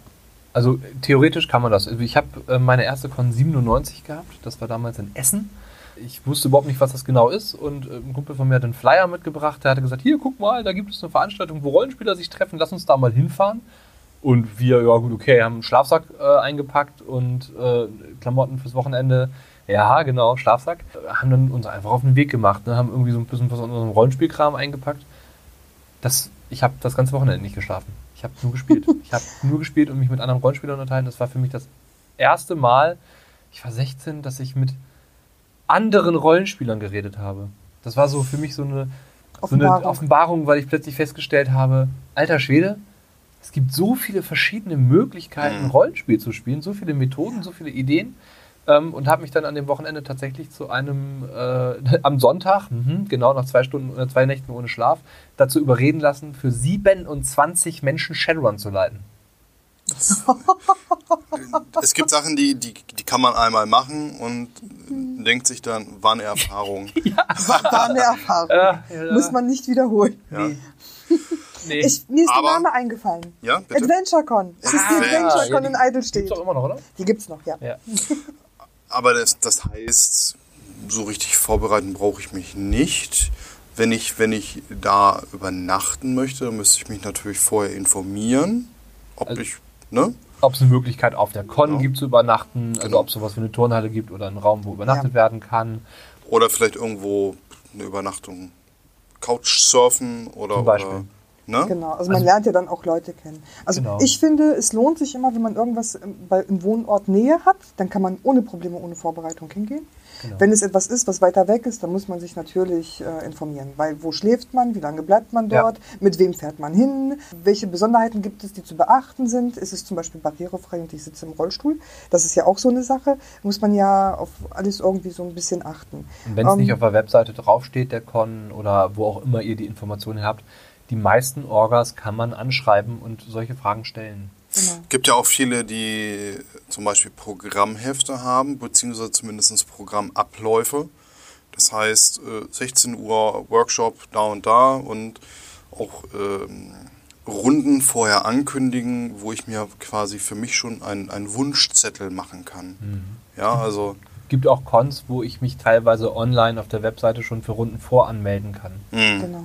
Also theoretisch kann man das. Also Ich habe äh, meine erste Con 97 gehabt. Das war damals in Essen. Ich wusste überhaupt nicht, was das genau ist. Und äh, ein Kumpel von mir hat einen Flyer mitgebracht. Der hatte gesagt, hier, guck mal, da gibt es eine Veranstaltung, wo Rollenspieler sich treffen. Lass uns da mal hinfahren. Und wir, ja gut, okay, haben einen Schlafsack äh, eingepackt und äh, Klamotten fürs Wochenende. Ja, genau, Schlafsack. Haben dann uns einfach auf den Weg gemacht. Ne? Haben irgendwie so ein bisschen was in unserem Rollenspielkram eingepackt. Das, ich habe das ganze Wochenende nicht geschlafen. Ich habe nur gespielt. (laughs) ich habe nur gespielt und mich mit anderen Rollenspielern unterhalten. Das war für mich das erste Mal, ich war 16, dass ich mit anderen Rollenspielern geredet habe. Das war so für mich so eine so eine Offenbarung. Offenbarung, weil ich plötzlich festgestellt habe, alter Schwede, es gibt so viele verschiedene Möglichkeiten, Mhm. Rollenspiel zu spielen, so viele Methoden, so viele Ideen. Ähm, und habe mich dann an dem Wochenende tatsächlich zu einem, äh, (laughs) am Sonntag, mhm, genau nach zwei Stunden oder zwei Nächten ohne Schlaf, dazu überreden lassen, für 27 Menschen Shadowrun zu leiten. (laughs) Es gibt Sachen, die, die, die kann man einmal machen und denkt sich dann, war eine Erfahrung. (laughs) War eine Erfahrung. Ja, ja. Muss man nicht wiederholen. Ja. Nee. Ich, mir ist Aber- der Name eingefallen. Ja, bitte? AdventureCon. Es ist die Ah, ja, AdventureCon ja, in die Eidelstedt. Gibt's doch immer noch, oder? Die gibt's noch, ja. Ja. Aber das, das heißt, so richtig vorbereiten brauche ich mich nicht. Wenn ich, wenn ich da übernachten möchte, dann müsste ich mich natürlich vorher informieren, ob Also- ich, ne? Ob es eine Möglichkeit auf der Con Genau. gibt zu übernachten, also Genau. ob es sowas wie eine Turnhalle gibt oder einen Raum, wo übernachtet Ja. werden kann. Oder vielleicht irgendwo eine Übernachtung Couchsurfen oder, Zum Beispiel. oder ne? Genau, also man lernt ja dann auch Leute kennen. Also Genau. ich finde, es lohnt sich immer, wenn man irgendwas im, bei, im Wohnort Nähe hat, dann kann man ohne Probleme, ohne Vorbereitung hingehen. Genau. Wenn es etwas ist, was weiter weg ist, dann muss man sich natürlich äh, informieren. Weil wo schläft man, wie lange bleibt man Ja. dort, mit wem fährt man hin, welche Besonderheiten gibt es, die zu beachten sind. Ist es zum Beispiel barrierefrei und ich sitze im Rollstuhl? Das ist ja auch so eine Sache. Muss man ja auf alles irgendwie so ein bisschen achten. Und wenn es Ähm, nicht auf der Webseite draufsteht, der Con oder wo auch immer ihr die Informationen habt, die meisten Orgas kann man anschreiben und solche Fragen stellen. Genau. Gibt ja auch viele, die zum Beispiel Programmhefte haben, beziehungsweise zumindest Programmabläufe. Das heißt, äh, 16 Uhr Workshop da und da und auch ähm, Runden vorher ankündigen, wo ich mir quasi für mich schon einen, einen Wunschzettel machen kann. Mhm. Ja, also Gibt auch Cons, wo ich mich teilweise online auf der Webseite schon für Runden voranmelden kann. mh, Genau.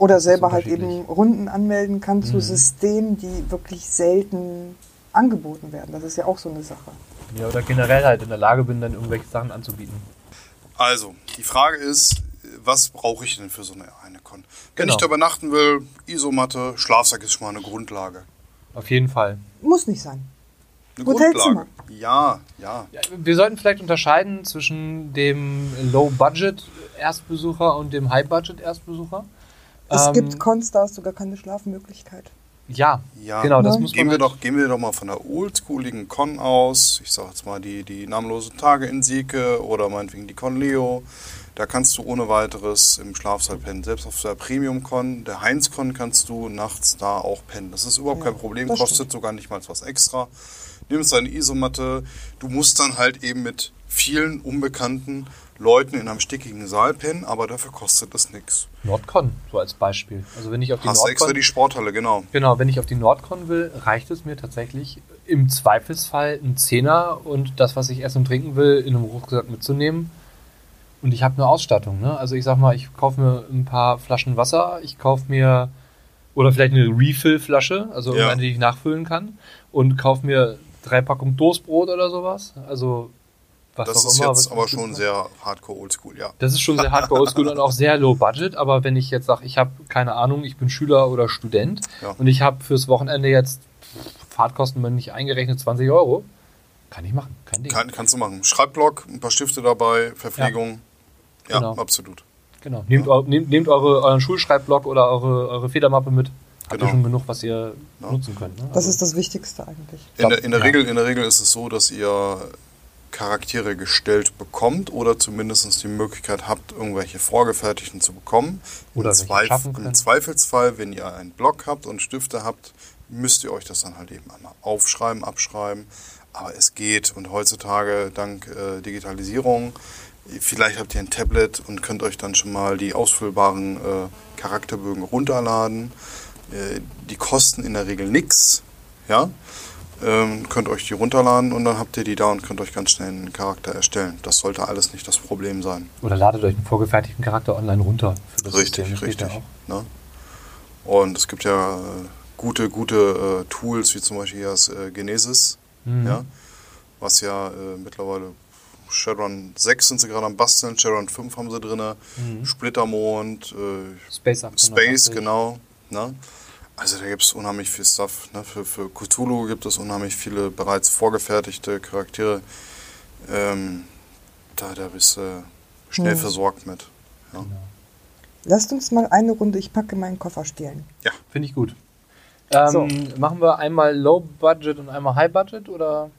Oder selber halt eben Runden anmelden kann zu Mhm. Systemen, die wirklich selten angeboten werden. Das ist ja auch so eine Sache. Ja, oder generell halt in der Lage bin, dann irgendwelche Sachen anzubieten. Also, die Frage ist, was brauche ich denn für so eine eine Con? Wenn Genau. ich da übernachten will, Isomatte, Schlafsack ist schon mal eine Grundlage. Auf jeden Fall. Muss nicht sein. Eine Hotelzimmer. Grundlage. Ja, ja. Ja, wir sollten vielleicht unterscheiden zwischen dem Low-Budget-Erstbesucher und dem High-Budget-Erstbesucher. Es Ähm, gibt Cons, da hast sogar keine Schlafmöglichkeit. Ja, Ja. genau, das Ne? muss Gehen man wir, halt- doch, gehen wir doch mal von der oldschooligen Con aus. Ich sag jetzt mal die, die namenlosen Tage in Sieke oder meinetwegen die Con Leo. Da kannst du ohne weiteres im Schlafsaal pennen. Selbst auf der Premium-Con, der Heinz-Con, kannst du nachts da auch pennen. Das ist überhaupt Ja, kein Problem, kostet stimmt. sogar nicht mal was extra. nimmst deine Isomatte, du musst dann halt eben mit vielen unbekannten Leuten in einem stickigen Saal pennen, aber dafür kostet das nichts. Nordcon, so als Beispiel. Also wenn ich auf die Hast extra Nordcon, die Sporthalle, genau. genau, wenn ich auf die Nordcon will, reicht es mir tatsächlich im Zweifelsfall ein Zehner und das, was ich essen und trinken will, in einem Rucksack mitzunehmen. Und ich habe eine Ausstattung. Ne? Also ich sag mal, ich kaufe mir ein paar Flaschen Wasser, ich kaufe mir oder vielleicht eine Refill-Flasche, also Ja. eine, die ich nachfüllen kann, und kaufe mir drei Packungen Toastbrot oder sowas. Also was Das auch ist immer. jetzt was- aber schon sehr hardcore oldschool, ja. Das ist schon sehr hardcore oldschool und auch sehr low budget, aber wenn ich jetzt sage, ich habe keine Ahnung, ich bin Schüler oder Student Ja. und ich habe fürs Wochenende jetzt Fahrtkosten, wenn nicht eingerechnet, 20 Euro, kann ich machen, kein Ding. Kann, kannst du machen. Schreibblock, ein paar Stifte dabei, Verpflegung. Ja, Genau. absolut. Genau. Nehmt, eu, nehmt, nehmt eure, euren Schulschreibblock oder eure, eure Federmappe mit. Habt Genau. ihr schon genug, was ihr Ja. nutzen könnt. Ne? Das Also- ist das Wichtigste eigentlich. In der, in, der Ja. Regel, in der Regel ist es so, dass ihr Charaktere gestellt bekommt oder zumindest die Möglichkeit habt, irgendwelche vorgefertigten zu bekommen. Oder Im, Zweif Im. Zweifelsfall, wenn ihr einen Block habt und Stifte habt, müsst ihr euch das dann halt eben einmal aufschreiben, abschreiben. Aber es geht und heutzutage dank äh, Digitalisierung, vielleicht habt ihr ein Tablet und könnt euch dann schon mal die ausfüllbaren äh, Charakterbögen runterladen. Äh, die kosten in der Regel nichts, ja. Ähm, könnt euch die runterladen und dann habt ihr die da und könnt euch ganz schnell einen Charakter erstellen. Das sollte alles nicht das Problem sein. Oder ladet euch einen vorgefertigten Charakter online runter. Für das Richtig, System. Richtig. Ne? Und es gibt ja äh, gute, gute äh, Tools, wie zum Beispiel das äh, Genesis, Mhm. ja, was ja äh, mittlerweile Shadowrun 6 sind sie gerade am Basteln, Shadowrun 5 haben sie drin, Mhm. Splittermond, äh, Space, Space, 880. genau. Ne? Also da gibt es unheimlich viel Stuff. Ne? Für, für Cthulhu gibt es unheimlich viele bereits vorgefertigte Charaktere. Ähm, da, da bist du schnell Hm. versorgt mit. Ja. Genau. Lasst uns mal eine Runde, ich packe meinen Koffer stehlen. Finde ich gut. Ähm, So. Machen wir einmal Low Budget und einmal High Budget oder?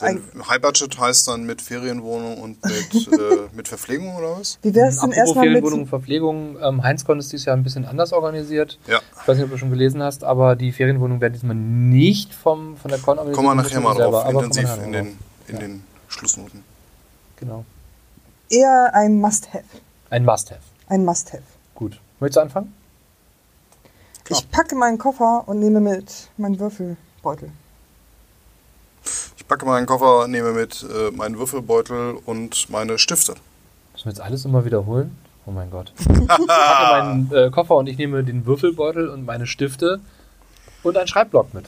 Ein- High Budget heißt dann mit Ferienwohnung und mit, (laughs) äh, mit Verpflegung oder was? Wie wäre es denn erstmal mit... Ferienwohnung und Verpflegung. Ähm, Heinzcon ist dieses Jahr ein bisschen anders organisiert. Ja. Ich weiß nicht, ob du schon gelesen hast, aber die Ferienwohnungen werden diesmal nicht vom, von der Con organisiert. Kommen wir nachher mal selber, drauf, aber kommen wir intensiv in den, in Ja. den Schlussnoten. Genau. Eher ein Must-Have. Ein Must-Have. Ein Must-Have. Gut. Möchtest du anfangen? Klar. Ich packe meinen Koffer und nehme mit meinen Würfelbeutel. Ich packe meinen Koffer, nehme mit äh, meinen Würfelbeutel und meine Stifte. Müssen wir jetzt alles immer wiederholen? Oh mein Gott. (laughs) Ich packe meinen äh, Koffer und ich nehme den Würfelbeutel und meine Stifte und einen Schreibblock mit.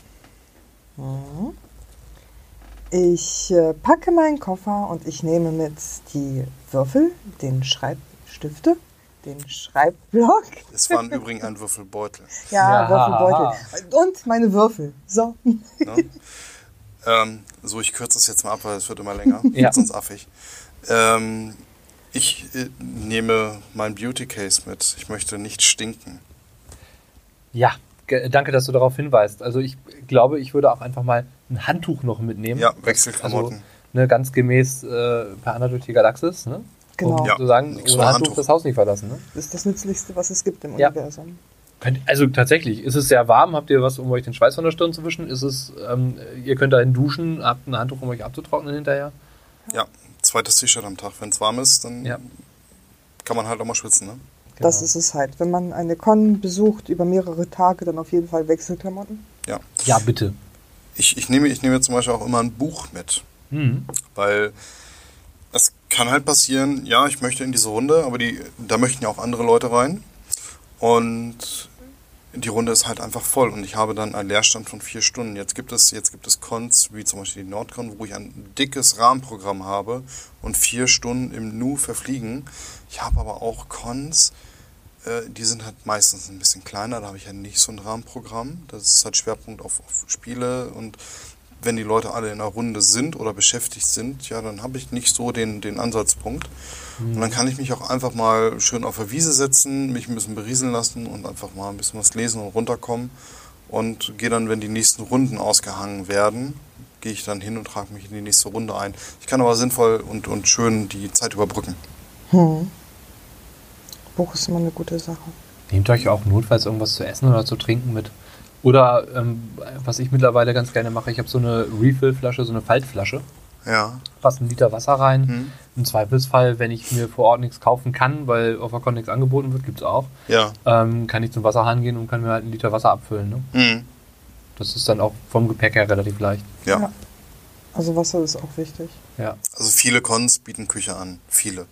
Ich äh, packe meinen Koffer und ich nehme mit die Würfel, den Schreibstifte, den Schreibblock. Es war im Übrigen ein Würfelbeutel. (laughs) Ja, Ja. Würfelbeutel. Und meine Würfel. So. Ne? Ähm, so, ich kürze das jetzt mal ab, weil es wird immer länger. (laughs) Ja. Sonst affig. Ähm, ich äh, nehme mein Beauty Case mit. Ich möchte nicht stinken. Ja, danke, dass du darauf hinweist. Also ich glaube, ich würde auch einfach mal ein Handtuch noch mitnehmen. Ja, Wechselklamotten. Also, ne, ganz gemäß äh, per die Galaxis, ne? Genau. Um Ja, zu sagen, ohne Handtuch, Handtuch. das Haus nicht verlassen, ne? Das ist das Nützlichste, was es gibt im Ja. Universum. Also tatsächlich, ist es sehr warm? Habt ihr was, um euch den Schweiß von der Stirn zu wischen? Ist es, ähm, ihr könnt dahin duschen, habt ein Handtuch, um euch abzutrocknen hinterher? Ja, zweites T-Shirt am Tag. Wenn es warm ist, dann Ja. kann man halt auch mal schwitzen. Ne? Das Genau. ist es halt. Wenn man eine Con besucht über mehrere Tage, dann auf jeden Fall Wechselklamotten. Ja. Ja, bitte. Ich, ich, nehme, ich nehme zum Beispiel auch immer ein Buch mit. Mhm. Weil es kann halt passieren, ja, ich möchte in diese Runde, aber die, da möchten ja auch andere Leute rein. Und die Runde ist halt einfach voll und ich habe dann einen Leerstand von vier Stunden. Jetzt gibt es, jetzt gibt es Cons, wie zum Beispiel die Nordcon, wo ich ein dickes Rahmenprogramm habe und vier Stunden im Nu verfliegen. Ich habe aber auch Cons, äh, die sind halt meistens ein bisschen kleiner, da habe ich ja nicht so ein Rahmenprogramm. Das ist halt Schwerpunkt auf, auf Spiele und wenn die Leute alle in einer Runde sind oder beschäftigt sind, ja, dann habe ich nicht so den, den Ansatzpunkt. Und dann kann ich mich auch einfach mal schön auf der Wiese setzen, mich ein bisschen berieseln lassen und einfach mal ein bisschen was lesen und runterkommen. Und gehe dann, wenn die nächsten Runden ausgehangen werden, gehe ich dann hin und trage mich in die nächste Runde ein. Ich kann aber sinnvoll und, und schön die Zeit überbrücken. Hm. Buch ist immer eine gute Sache. Nehmt euch auch notfalls irgendwas zu essen oder zu trinken mit. Oder ähm, was ich mittlerweile ganz gerne mache, ich habe so eine Refill-Flasche, so eine Faltflasche. Ja. Passe einen Liter Wasser rein. Hm. Im Zweifelsfall, wenn ich mir vor Ort nichts kaufen kann, weil auf der Con nichts angeboten wird, gibt es auch, Ja. ähm, kann ich zum Wasserhahn gehen und kann mir halt einen Liter Wasser abfüllen. Ne? Hm. Das ist dann auch vom Gepäck her relativ leicht. Ja. Ja. Also Wasser ist auch wichtig. Ja. Also viele Cons bieten Küche an. Viele.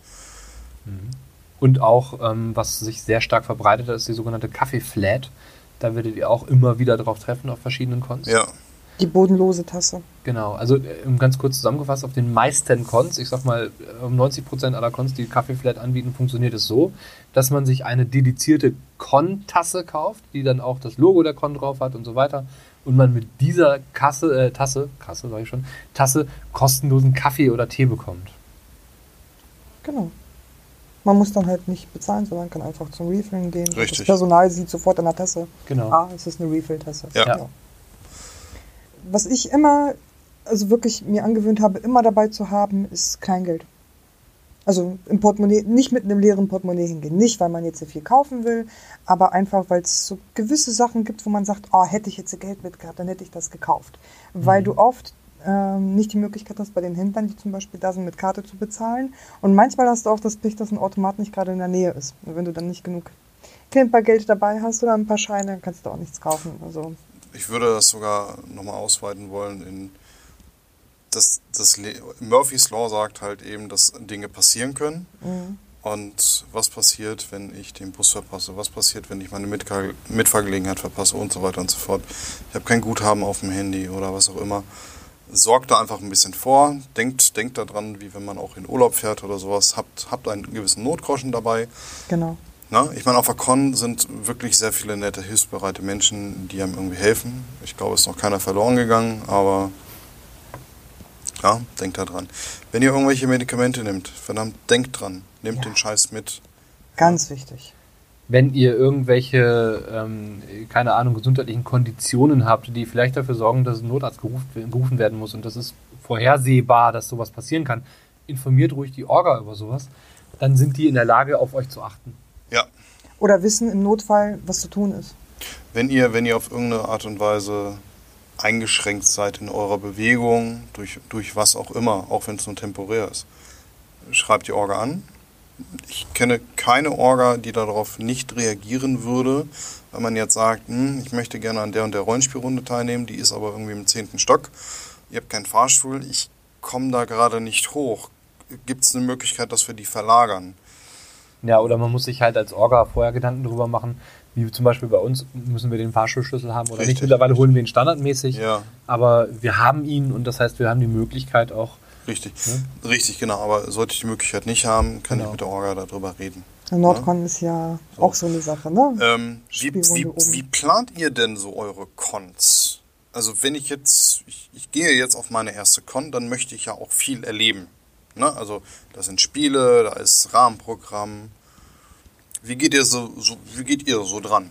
Und auch, ähm, was sich sehr stark verbreitet hat, ist die sogenannte Kaffee-Flat. Da werdet ihr auch immer wieder drauf treffen auf verschiedenen Cons. Ja. Die bodenlose Tasse. Genau, also äh, um ganz kurz zusammengefasst, auf den meisten Cons, ich sag mal, um 90% aller Cons, die Kaffeeflat anbieten, funktioniert es so, dass man sich eine dedizierte Con-Tasse kauft, die dann auch das Logo der Con drauf hat und so weiter. Und man mit dieser Kasse, äh, Tasse, Kasse sag ich schon, Tasse kostenlosen Kaffee oder Tee bekommt. Genau. Man muss dann halt nicht bezahlen, sondern kann einfach zum Refillen gehen. Richtig. Das Personal sieht sofort an der Tasse. Genau. Ah, es ist eine Refill-Tasse. Ja. Was ich immer, also wirklich mir angewöhnt habe, immer dabei zu haben, ist Kleingeld. Also im Portemonnaie, nicht mit einem leeren Portemonnaie hingehen. Nicht, weil man jetzt so viel kaufen will, aber einfach, weil es so gewisse Sachen gibt, wo man sagt, oh, hätte ich jetzt Geld mit gehabt, dann hätte ich das gekauft. Weil du oft ähm, nicht die Möglichkeit hast, bei den Händlern, die zum Beispiel da sind, mit Karte zu bezahlen. Und manchmal hast du auch das Pech, dass ein Automat nicht gerade in der Nähe ist. Und wenn du dann nicht genug Geld dabei hast oder ein paar Scheine, dann kannst du auch nichts kaufen. Also Ich würde das sogar nochmal ausweiten wollen in das, das Le- Murphy's Law sagt halt eben, dass Dinge passieren können. Und was passiert, wenn ich den Bus verpasse? Was passiert, wenn ich meine Mitfahrgelegenheit verpasse und so weiter und so fort? Ich habe kein Guthaben auf dem Handy oder was auch immer. Sorgt da einfach ein bisschen vor. Denkt, denkt daran, wie wenn man auch in Urlaub fährt oder sowas. Habt, habt einen gewissen Notgroschen dabei. genau. Na, ich meine, auf der Con sind wirklich sehr viele nette, hilfsbereite Menschen, die einem irgendwie helfen. Ich glaube, es ist noch keiner verloren gegangen, aber ja, denkt da dran. Wenn ihr irgendwelche Medikamente nehmt, verdammt, denkt dran. Nehmt Ja. den Scheiß mit. Ganz wichtig. Wenn ihr irgendwelche, ähm, keine Ahnung, gesundheitlichen Konditionen habt, die vielleicht dafür sorgen, dass ein Notarzt gerufen, gerufen werden muss und das ist vorhersehbar, dass sowas passieren kann, informiert ruhig die Orga über sowas. Dann sind die in der Lage, auf euch zu achten. Ja, Oder wissen im Notfall, was zu tun ist. wenn ihr, wenn ihr auf irgendeine Art und Weise eingeschränkt seid in eurer Bewegung, durch, durch was auch immer, auch wenn es nur temporär ist, schreibt die Orga an. Ich kenne keine Orga, die darauf nicht reagieren würde, wenn man jetzt sagt, hm, ich möchte gerne an der und der Rollenspielrunde teilnehmen, die ist aber irgendwie im zehnten Stock. Ihr habt keinen Fahrstuhl, ich komme da gerade nicht hoch. Gibt es eine Möglichkeit, dass wir die verlagern? Ja, oder man muss sich halt als Orga vorher Gedanken darüber machen, wie zum Beispiel bei uns, müssen wir den Fahrschulschlüssel haben oder Richtig, nicht. Mittlerweile holen wir ihn standardmäßig, Ja, aber wir haben ihn und das heißt, wir haben die Möglichkeit auch, richtig. Richtig, genau. Aber sollte ich die Möglichkeit nicht haben, kann Genau. ich mit der Orga darüber reden. Der Nordcon ist ja So. auch so eine Sache, ne? Ähm, wie, wie, wie plant ihr denn so eure Cons? Also wenn ich jetzt, ich, ich gehe jetzt auf meine erste Con, dann möchte ich ja auch viel erleben. Ne? Also da sind Spiele, da ist Rahmenprogramm. Wie geht ihr so, so wie geht ihr so dran?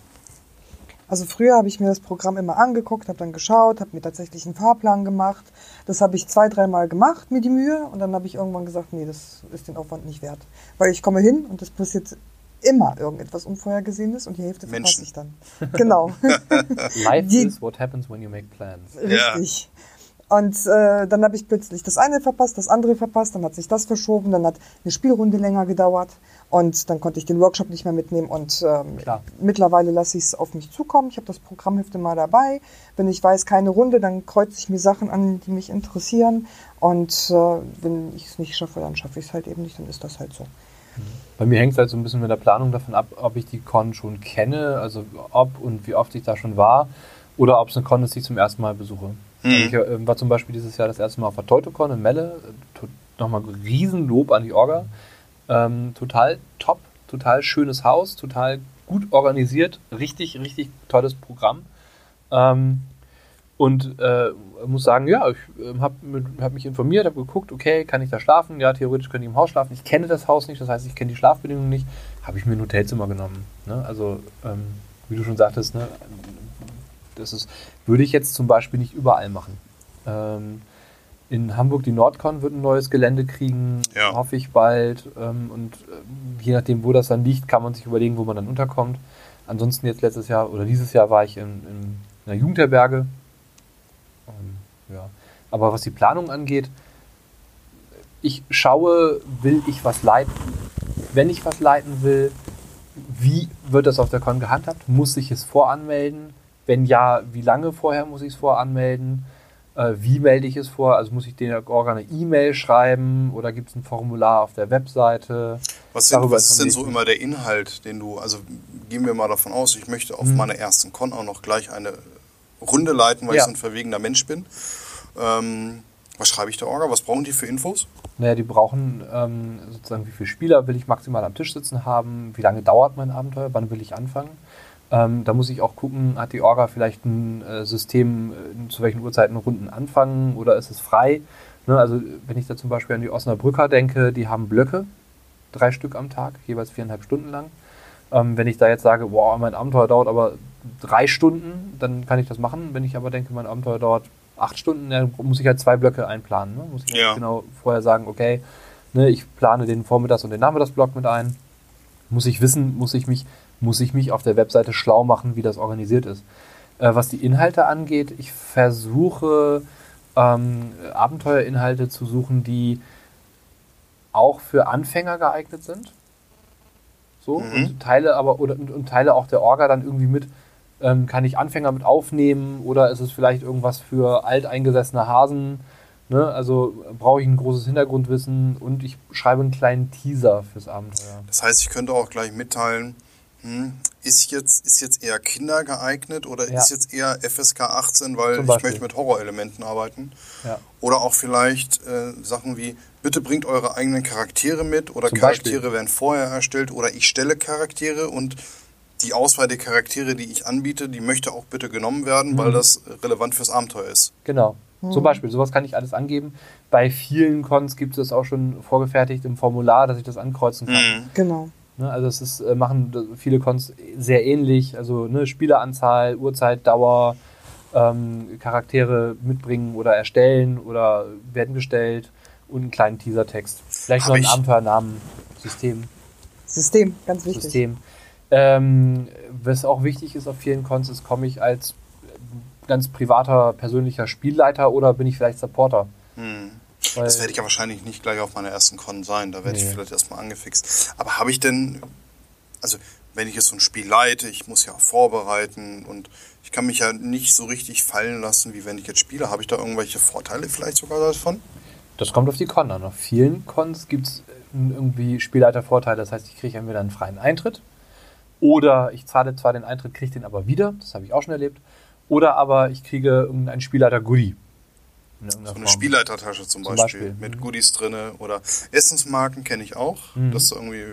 Also früher habe ich mir das Programm immer angeguckt, habe dann geschaut, habe mir tatsächlich einen Fahrplan gemacht. Das habe ich zwei, dreimal gemacht, mir die Mühe. Und dann habe ich irgendwann gesagt, nee, das ist den Aufwand nicht wert. Weil ich komme hin und es passiert immer irgendetwas Unvorhergesehenes und die Hälfte verpasse ich dann. (laughs) Genau, (laughs) Life Die- is what happens when you make plans. richtig. Und äh, dann habe ich plötzlich das eine verpasst, das andere verpasst, dann hat sich das verschoben, dann hat eine Spielrunde länger gedauert und dann konnte ich den Workshop nicht mehr mitnehmen und ähm, mittlerweile lasse ich es auf mich zukommen. Ich habe das Programmheft immer dabei. Wenn ich weiß, keine Runde, dann kreuze ich mir Sachen an, die mich interessieren und äh, wenn ich es nicht schaffe, dann schaffe ich es halt eben nicht, dann ist das halt so. Bei mir hängt es halt so ein bisschen mit der Planung davon ab, ob ich die Con schon kenne, also ob und wie oft ich da schon war, oder ob es eine Con ist, die ich zum ersten Mal besuche. Also ich äh, war zum Beispiel dieses Jahr das erste Mal auf der Teutocon in Melle. To- Nochmal Riesenlob an die Orga. Ähm, total top, total schönes Haus, total gut organisiert, richtig, richtig tolles Programm. Ähm, und äh, muss sagen, ja, ich äh, habe hab mich informiert, habe geguckt, okay, kann ich da schlafen? Ja, theoretisch könnte ich im Haus schlafen. Ich kenne das Haus nicht, das heißt, ich kenne die Schlafbedingungen nicht. Habe ich mir ein Hotelzimmer genommen. Ne? Also, ähm, wie du schon sagtest, ne? das ist, würde ich jetzt zum Beispiel nicht überall machen. Ähm, in Hamburg die Nordcon wird ein neues Gelände kriegen, Ja. hoffe ich bald. Ähm, und ähm, je nachdem, wo das dann liegt, kann man sich überlegen, wo man dann unterkommt. Ansonsten jetzt letztes Jahr oder dieses Jahr war ich in, in in der Jugendherberge. Ähm, ja. Aber was die Planung angeht, ich schaue, will ich was leiten? Wenn ich was leiten will, wie wird das auf der Con gehandhabt? Muss ich es voranmelden? Wenn ja, wie lange vorher muss ich es voranmelden? Äh, wie melde ich es vor? Also muss ich den Orga eine E-Mail schreiben oder gibt es ein Formular auf der Webseite? Was, sind, was ist denn so immer der Inhalt, den du, also gehen wir mal davon aus, ich möchte auf Mhm. meiner ersten Con auch noch gleich eine Runde leiten, weil Ja. ich so ein verwegener Mensch bin. Ähm, was schreibe ich der Orga? Was brauchen die für Infos? Naja, die brauchen ähm, sozusagen, wie viele Spieler will ich maximal am Tisch sitzen haben, wie lange dauert mein Abenteuer, wann will ich anfangen. Ähm, da muss ich auch gucken, hat die Orga vielleicht ein äh, System, äh, zu welchen Uhrzeiten Runden anfangen oder ist es frei? Ne, also wenn ich da zum Beispiel an die Osnabrücker denke, die haben Blöcke, drei Stück am Tag, jeweils viereinhalb Stunden lang. Ähm, wenn ich da jetzt sage, boah, mein Abenteuer dauert aber drei Stunden, dann kann ich das machen. Wenn ich aber denke, mein Abenteuer dauert acht Stunden, dann muss ich halt zwei Blöcke einplanen. Ne? Muss ich Ja. halt genau vorher sagen, okay, ne, ich plane den Vormittags- und den Nachmittagsblock mit ein. Muss ich wissen, muss ich mich, muss ich mich auf der Webseite schlau machen, wie das organisiert ist. Äh, was die Inhalte angeht, ich versuche ähm, Abenteuerinhalte zu suchen, die auch für Anfänger geeignet sind. So, Mhm. und Teile aber oder und, und Teile auch der Orga dann irgendwie mit, ähm, kann ich Anfänger mit aufnehmen oder ist es vielleicht irgendwas für alteingesessene Hasen? Ne? Also brauche ich ein großes Hintergrundwissen und ich schreibe einen kleinen Teaser fürs Abenteuer. Das heißt, ich könnte auch gleich mitteilen, hm, ist, jetzt, ist jetzt eher Kinder geeignet oder Ja. ist jetzt eher FSK 18, weil ich möchte mit Horrorelementen arbeiten? Ja. Oder auch vielleicht äh, Sachen wie, bitte bringt eure eigenen Charaktere mit oder Zum Charaktere Beispiel. werden vorher erstellt oder ich stelle Charaktere und die Auswahl der Charaktere, die ich anbiete, die möchte auch bitte genommen werden, Mhm. weil das relevant fürs Abenteuer ist. Genau. Zum Beispiel, sowas kann ich alles angeben. Bei vielen Cons gibt es das auch schon vorgefertigt im Formular, dass ich das ankreuzen kann. Mhm. Genau. Ne, also es ist, äh, machen viele Cons sehr ähnlich. Also ne, Spieleranzahl, Uhrzeit, Dauer, ähm, Charaktere mitbringen oder erstellen oder werden gestellt und einen kleinen Teasertext. Vielleicht Hab noch ein ich- Abenteuernamen, System. System, ganz wichtig. System. Ähm, was auch wichtig ist auf vielen Cons, ist, komme ich als ganz privater, persönlicher Spielleiter oder bin ich vielleicht Supporter? Das werde ich ja wahrscheinlich nicht gleich auf meiner ersten Con sein. Da werde ich Nee. vielleicht erstmal angefixt. Aber habe ich denn, also wenn ich jetzt so ein Spiel leite, ich muss ja auch vorbereiten und ich kann mich ja nicht so richtig fallen lassen, wie wenn ich jetzt spiele. Habe ich da irgendwelche Vorteile vielleicht sogar davon? Das kommt auf die Con an. Auf vielen Cons gibt es irgendwie Spielleitervorteile. Das heißt, ich kriege entweder einen freien Eintritt oder ich zahle zwar den Eintritt, kriege den aber wieder. Das habe ich auch schon erlebt. Oder aber ich kriege irgendein Spielleiter-Goodie. So eine Form. Spielleitertasche zum, Zum Beispiel, Beispiel. mit Mhm. Goodies drinne oder Essensmarken kenne ich auch, Mhm. dass du irgendwie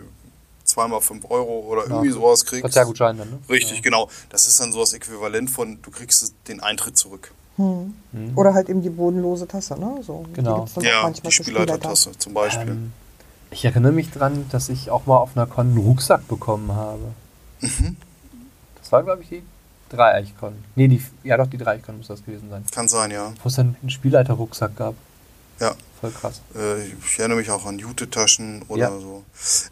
zweimal 5 Euro oder Ja. irgendwie sowas kriegst. Verzehrgutschein dann, ne? Richtig, Ja. genau. Das ist dann so das Äquivalent von, du kriegst den Eintritt zurück. Hm. Mhm. Oder halt eben die bodenlose Tasse, ne? So, Genau. Die Ja, manchmal die Spielleiter. Spielleitertasse zum Beispiel. Ähm, ich erinnere mich dran, dass ich auch mal auf einer Con einen Rucksack bekommen habe. Mhm. Das war, glaube ich, die Dreieichkon. Nee, die, ja doch, die Dreieichkon muss das gewesen sein. Kann sein, ja. Wo es dann einen Spielleiter-Rucksack gab. Ja. Voll krass. Äh, ich erinnere mich auch an Jute-Taschen oder Ja. so.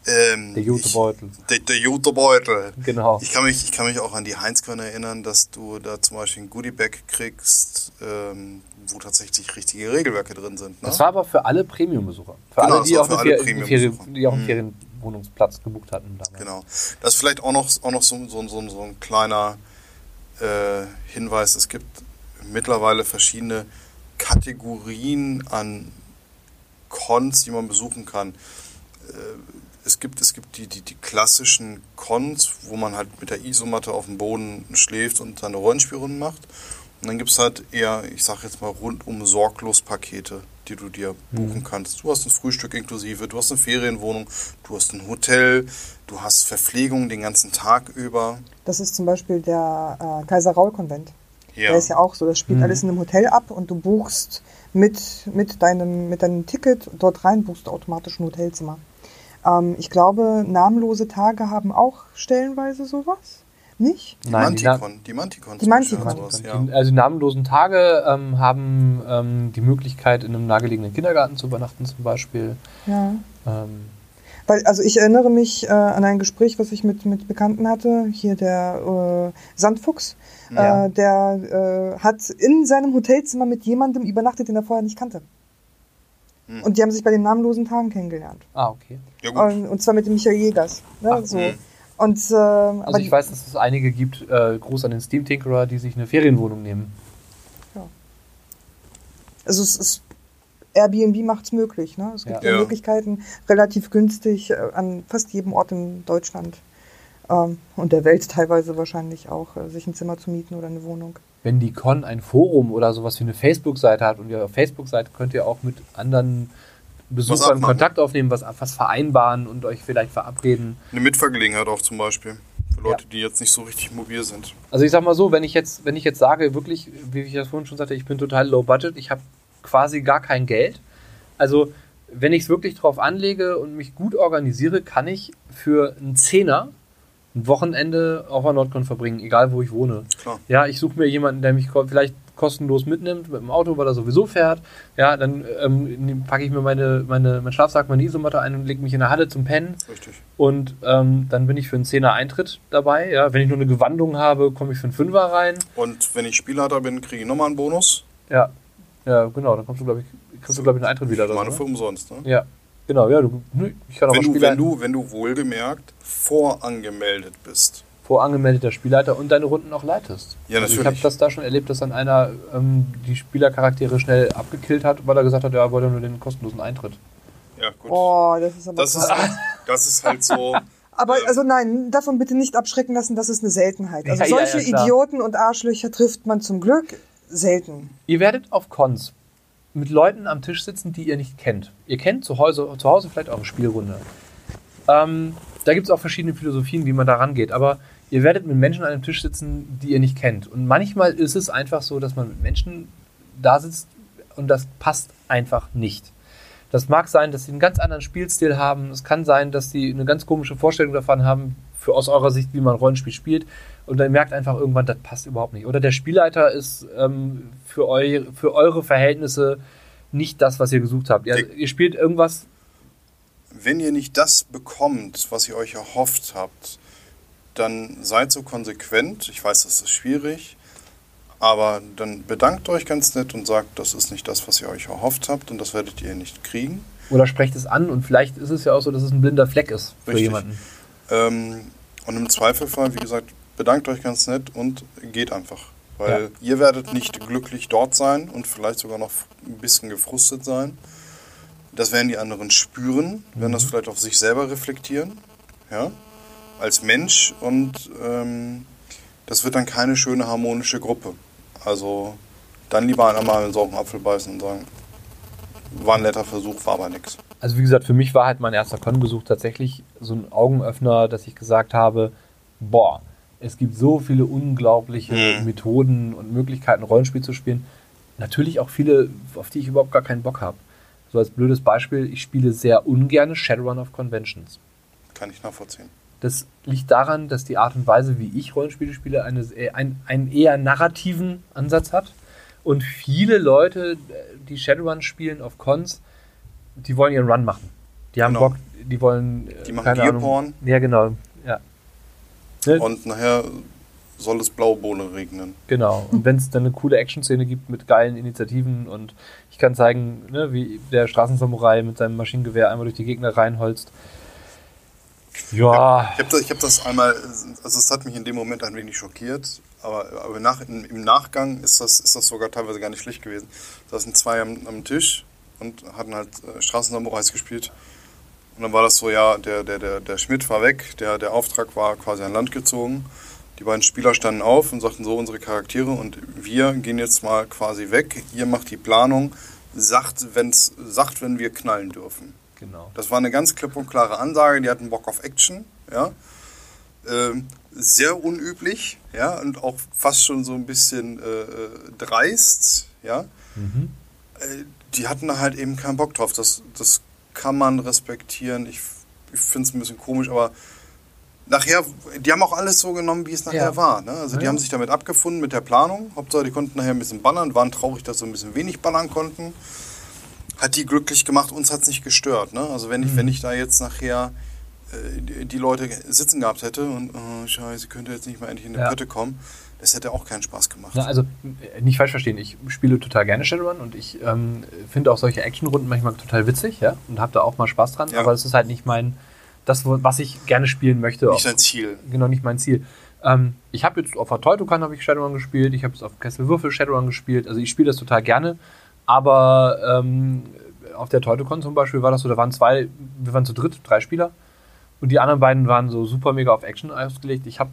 Ähm, Der Jutebeutel. Der, der Jutebeutel. Genau. Ich kann, mich, ich kann mich auch an die Heinz-Con erinnern, dass du da zum Beispiel ein Goodie-Bag kriegst, ähm, wo tatsächlich richtige Regelwerke drin sind. Ne? Das war aber für alle Premium-Besucher. Für Genau, alle, die auch, für alle Fer- Ferien, Premium-Besucher. die auch einen Mhm. Ferienwohnungsplatz gebucht hatten damals. Genau. Das ist vielleicht auch noch, auch noch so, so, so, so ein kleiner äh, Hinweis. Es gibt mittlerweile verschiedene Kategorien an Cons, die man besuchen kann. Äh, es gibt, es gibt die, die, die klassischen Cons, wo man halt mit der Isomatte auf dem Boden schläft und seine Rollenspielrunden macht. Und dann gibt es halt eher, ich sag jetzt mal, rundum sorglos Pakete, die du dir buchen kannst. Du hast ein Frühstück inklusive, du hast eine Ferienwohnung, du hast ein Hotel, du hast Verpflegung den ganzen Tag über. Das ist zum Beispiel der äh, Kaiser-Raul-Konvent. Ja. Der ist ja auch so, das spielt Mhm. alles in einem Hotel ab und du buchst mit, mit, deinem, mit deinem Ticket dort rein, buchst du automatisch ein Hotelzimmer. Ähm, ich glaube, namenlose Tage haben auch stellenweise sowas. Nicht? Die Nein, die Na- Manticon, die Manticon. Die zum Beispiel Manticon. hat sowas, ja. Die, also die namenlosen Tage ähm, haben ähm, die Möglichkeit, in einem nahegelegenen Kindergarten zu übernachten zum Beispiel. Ja. Ähm, Weil, also ich erinnere mich äh, an ein Gespräch, was ich mit, mit Bekannten hatte. Hier der äh, Sandfuchs. Ja. Äh, der äh, hat in seinem Hotelzimmer mit jemandem übernachtet, den er vorher nicht kannte. Hm. Und die haben sich bei den namenlosen Tagen kennengelernt. Ah, okay. Ja, gut. Und, und zwar mit dem Michael Jägers. Ne? Ach, so. hm. Und, äh, aber Also ich weiß, dass es einige gibt, äh, groß an den Steam Tinkerer, die sich eine Ferienwohnung nehmen. also es ist Airbnb macht es möglich. Ne? Es gibt Ja. ja. Ja. Möglichkeiten, relativ günstig äh, an fast jedem Ort in Deutschland ähm, und der Welt teilweise wahrscheinlich auch, äh, sich ein Zimmer zu mieten oder eine Wohnung. Wenn die Con ein Forum oder sowas wie eine Facebook-Seite hat und ihr auf Facebook-Seite könnt ihr auch mit anderen Besuchern abmachen. Kontakt aufnehmen, was, was vereinbaren und euch vielleicht verabreden. Eine Mitfahrgelegenheit auch zum Beispiel. Für Leute, die jetzt nicht so richtig mobil sind. Also ich sag mal so, wenn ich jetzt, wenn ich jetzt sage, wirklich, wie ich das vorhin schon sagte, ich bin total low budget, ich habe quasi gar kein Geld. Also wenn ich es wirklich drauf anlege und mich gut organisiere, kann ich für einen Zehner ein Wochenende auf der Nordcon verbringen, egal wo ich wohne. Klar. Ja, ich suche mir jemanden, der mich vielleicht kostenlos mitnimmt mit dem Auto, weil er sowieso fährt. Ja, dann ähm, packe ich mir meine, meine, meinen Schlafsack, meine Isomatte ein und lege mich in der Halle zum Pennen. Richtig. Und ähm, dann bin ich für einen Zehner Eintritt dabei. Ja, wenn ich nur eine Gewandung habe, komme ich für einen Fünfer rein. Und wenn ich Spielleiter bin, kriege ich nochmal einen Bonus. Ja, ja, genau. Dann kommst du, glaube ich, kriegst du, glaube ich, einen Eintritt wieder. Ich meine oder für ne? umsonst. Ne? Ja, genau. Ja, du, ich kann auch Wenn, du, wenn, du, wenn du wohlgemerkt vorangemeldet bist. Vorangemeldeter Spielleiter und deine Runden auch leitest. Ja, Also ich natürlich. habe das da schon erlebt, dass dann einer ähm, die Spielercharaktere schnell abgekillt hat, weil er gesagt hat, ja, er wollte nur den kostenlosen Eintritt. Ja, gut. Oh, das ist aber Das ist, halt, das ist halt so. (laughs) Aber ähm, also nein, davon bitte nicht abschrecken lassen, das ist eine Seltenheit. Also Ja, solche ja. Idioten und Arschlöcher trifft man zum Glück selten. Ihr werdet auf Cons mit Leuten am Tisch sitzen, die ihr nicht kennt. Ihr kennt zu Hause, zu Hause vielleicht eure Spielrunde. Ähm, da gibt es auch verschiedene Philosophien, wie man da rangeht. Aber ihr werdet mit Menschen an einem Tisch sitzen, die ihr nicht kennt. Und manchmal ist es einfach so, dass man mit Menschen da sitzt und das passt einfach nicht. Das mag sein, dass sie einen ganz anderen Spielstil haben. Es kann sein, dass sie eine ganz komische Vorstellung davon haben, für aus eurer Sicht, wie man Rollenspiel spielt. Und dann merkt einfach irgendwann, das passt überhaupt nicht. Oder der Spielleiter ist ähm, für, eu für eure Verhältnisse nicht das, was ihr gesucht habt. Ihr, ihr spielt irgendwas. wenn ihr nicht das bekommt, was ihr euch erhofft habt, dann seid so konsequent. Ich weiß, das ist schwierig, aber dann bedankt euch ganz nett und sagt, das ist nicht das, was ihr euch erhofft habt und das werdet ihr nicht kriegen. Oder sprecht es an und vielleicht ist es ja auch so, dass es ein blinder Fleck ist für Richtig. jemanden. Ähm, und im Zweifelfall, wie gesagt, bedankt euch ganz nett und geht einfach. Weil Ja. ihr werdet nicht glücklich dort sein und vielleicht sogar noch ein bisschen gefrustet sein. Das werden die anderen spüren, werden das vielleicht auf sich selber reflektieren, ja, als Mensch und ähm, das wird dann keine schöne harmonische Gruppe. Also dann lieber einmal einen sauren Apfel beißen und sagen, war ein netter Versuch, war aber nichts. Also wie gesagt, für mich war halt mein erster Con-Besuch tatsächlich so ein Augenöffner, dass ich gesagt habe, boah, es gibt so viele unglaubliche Mhm. Methoden und Möglichkeiten, Rollenspiel zu spielen. Natürlich auch viele, auf die ich überhaupt gar keinen Bock habe. So als blödes Beispiel, ich spiele sehr ungerne Shadowrun of Conventions. Kann ich nachvollziehen. Das liegt daran, dass die Art und Weise, wie ich Rollenspiele spiele, eine, ein, einen eher narrativen Ansatz hat. Und viele Leute, die Shadowrun spielen auf Cons, die wollen ihren Run machen. Die haben Genau. Bock, die wollen. äh, Die machen. Gearporn. Ja, genau. Ja. Ne? Und nachher soll es blaue Bohne regnen. Genau. Und (laughs) wenn es dann eine coole Action-Szene gibt mit geilen Initiativen und ich kann zeigen, ne, wie der Straßensamurai mit seinem Maschinengewehr einmal durch die Gegner reinholzt. Ja. Ich habe das, hab das einmal, also es hat mich in dem Moment ein wenig schockiert, aber, aber nach, im, Nachgang ist das, ist das sogar teilweise gar nicht schlecht gewesen. Da saßen zwei am, am Tisch und hatten halt äh, Straßensamurais gespielt. Und dann war das so, ja, der, der, der, der Schmidt war weg, der, der Auftrag war quasi an Land gezogen. Die beiden Spieler standen auf und sagten so unsere Charaktere und wir gehen jetzt mal quasi weg. Ihr macht die Planung, sagt, wenn's, sagt wenn wir knallen dürfen. Genau. Das war eine ganz klipp und klare Ansage. Die hatten Bock auf Action, ja. Ähm, sehr unüblich, ja, und auch fast schon so ein bisschen äh, äh, dreist, ja. Mhm. Äh, die hatten da halt eben keinen Bock drauf. Das, das kann man respektieren. Ich, ich finde es ein bisschen komisch, aber nachher, die haben auch alles so genommen, wie es nachher Ja. war. Ne? Also die Ja. haben sich damit abgefunden mit der Planung. Hauptsache, die konnten nachher ein bisschen bannern, waren traurig, dass sie ein bisschen wenig bannern konnten. Hat die glücklich gemacht, uns hat es nicht gestört. Ne? Also wenn ich, Mhm. wenn ich da jetzt nachher äh, die, Leute sitzen gehabt hätte und oh, scheiße, könnte jetzt nicht mal endlich in die Ja. Pötte kommen, das hätte auch keinen Spaß gemacht. Na, also äh, nicht falsch verstehen, ich spiele total gerne Shadowrun und ich ähm, finde auch solche Actionrunden manchmal total witzig, ja, und habe da auch mal Spaß dran, Ja. aber es ist halt nicht mein, das, was ich gerne spielen möchte. nicht sein Ziel. genau nicht mein Ziel. Ähm, ich habe jetzt auf der Teutokan habe ich Shadowrun gespielt, ich habe jetzt auf Kessel Würfel Shadowrun gespielt, also ich spiele das total gerne, aber ähm, auf der Teutokon zum Beispiel war das so, da waren zwei, wir waren zu dritt, drei Spieler und die anderen beiden waren so super mega auf Action ausgelegt. Ich habe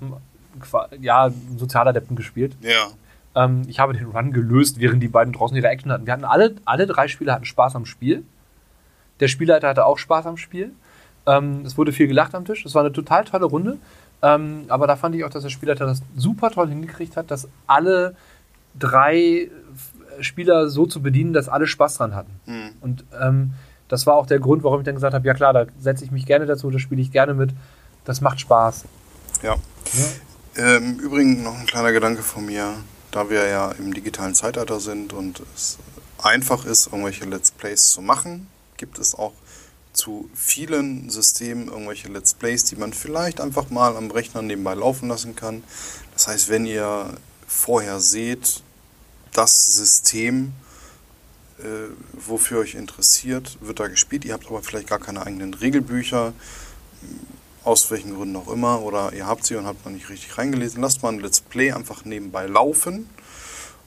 ja einen Sozialadepten gespielt. Ja. Ähm, ich habe den Run gelöst, während die beiden draußen ihre Action hatten. Wir hatten alle, alle drei Spieler hatten Spaß am Spiel. Der Spielleiter hatte auch Spaß am Spiel. Ähm, es wurde viel gelacht am Tisch. Es war eine total tolle Runde. Ähm, aber da fand ich auch, dass der Spielleiter das super toll hingekriegt hat, dass alle drei Spieler so zu bedienen, dass alle Spaß dran hatten. Hm. Und ähm, das war auch der Grund, warum ich dann gesagt habe, ja klar, da setze ich mich gerne dazu, da spiele ich gerne mit. Das macht Spaß. Ja. Ähm, Im Übrigen noch ein kleiner Gedanke von mir, da wir ja im digitalen Zeitalter sind und es einfach ist, irgendwelche Let's Plays zu machen, gibt es auch zu vielen Systemen irgendwelche Let's Plays, die man vielleicht einfach mal am Rechner nebenbei laufen lassen kann. Das heißt, wenn ihr vorher seht, das System, äh, wofür euch interessiert, wird da gespielt. Ihr habt aber vielleicht gar keine eigenen Regelbücher, aus welchen Gründen auch immer, oder ihr habt sie und habt noch nicht richtig reingelesen. Lasst mal ein Let's Play einfach nebenbei laufen.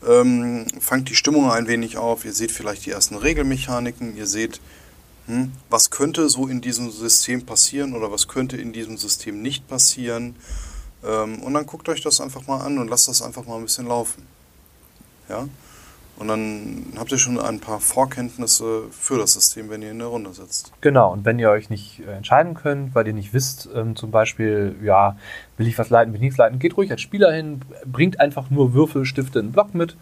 Ähm, fangt die Stimmung ein wenig auf. Ihr seht vielleicht die ersten Regelmechaniken. Ihr seht, hm, was könnte so in diesem System passieren oder was könnte in diesem System nicht passieren. Ähm, und dann guckt euch das einfach mal an und lasst das einfach mal ein bisschen laufen. Ja? Und dann habt ihr schon ein paar Vorkenntnisse für das System, wenn ihr in der Runde sitzt. Genau, und wenn ihr euch nicht äh, entscheiden könnt, weil ihr nicht wisst, ähm, zum Beispiel, ja, will ich was leiten, will ich nichts leiten, geht ruhig als Spieler hin, bringt einfach nur Würfel, Stifte, einen Block mit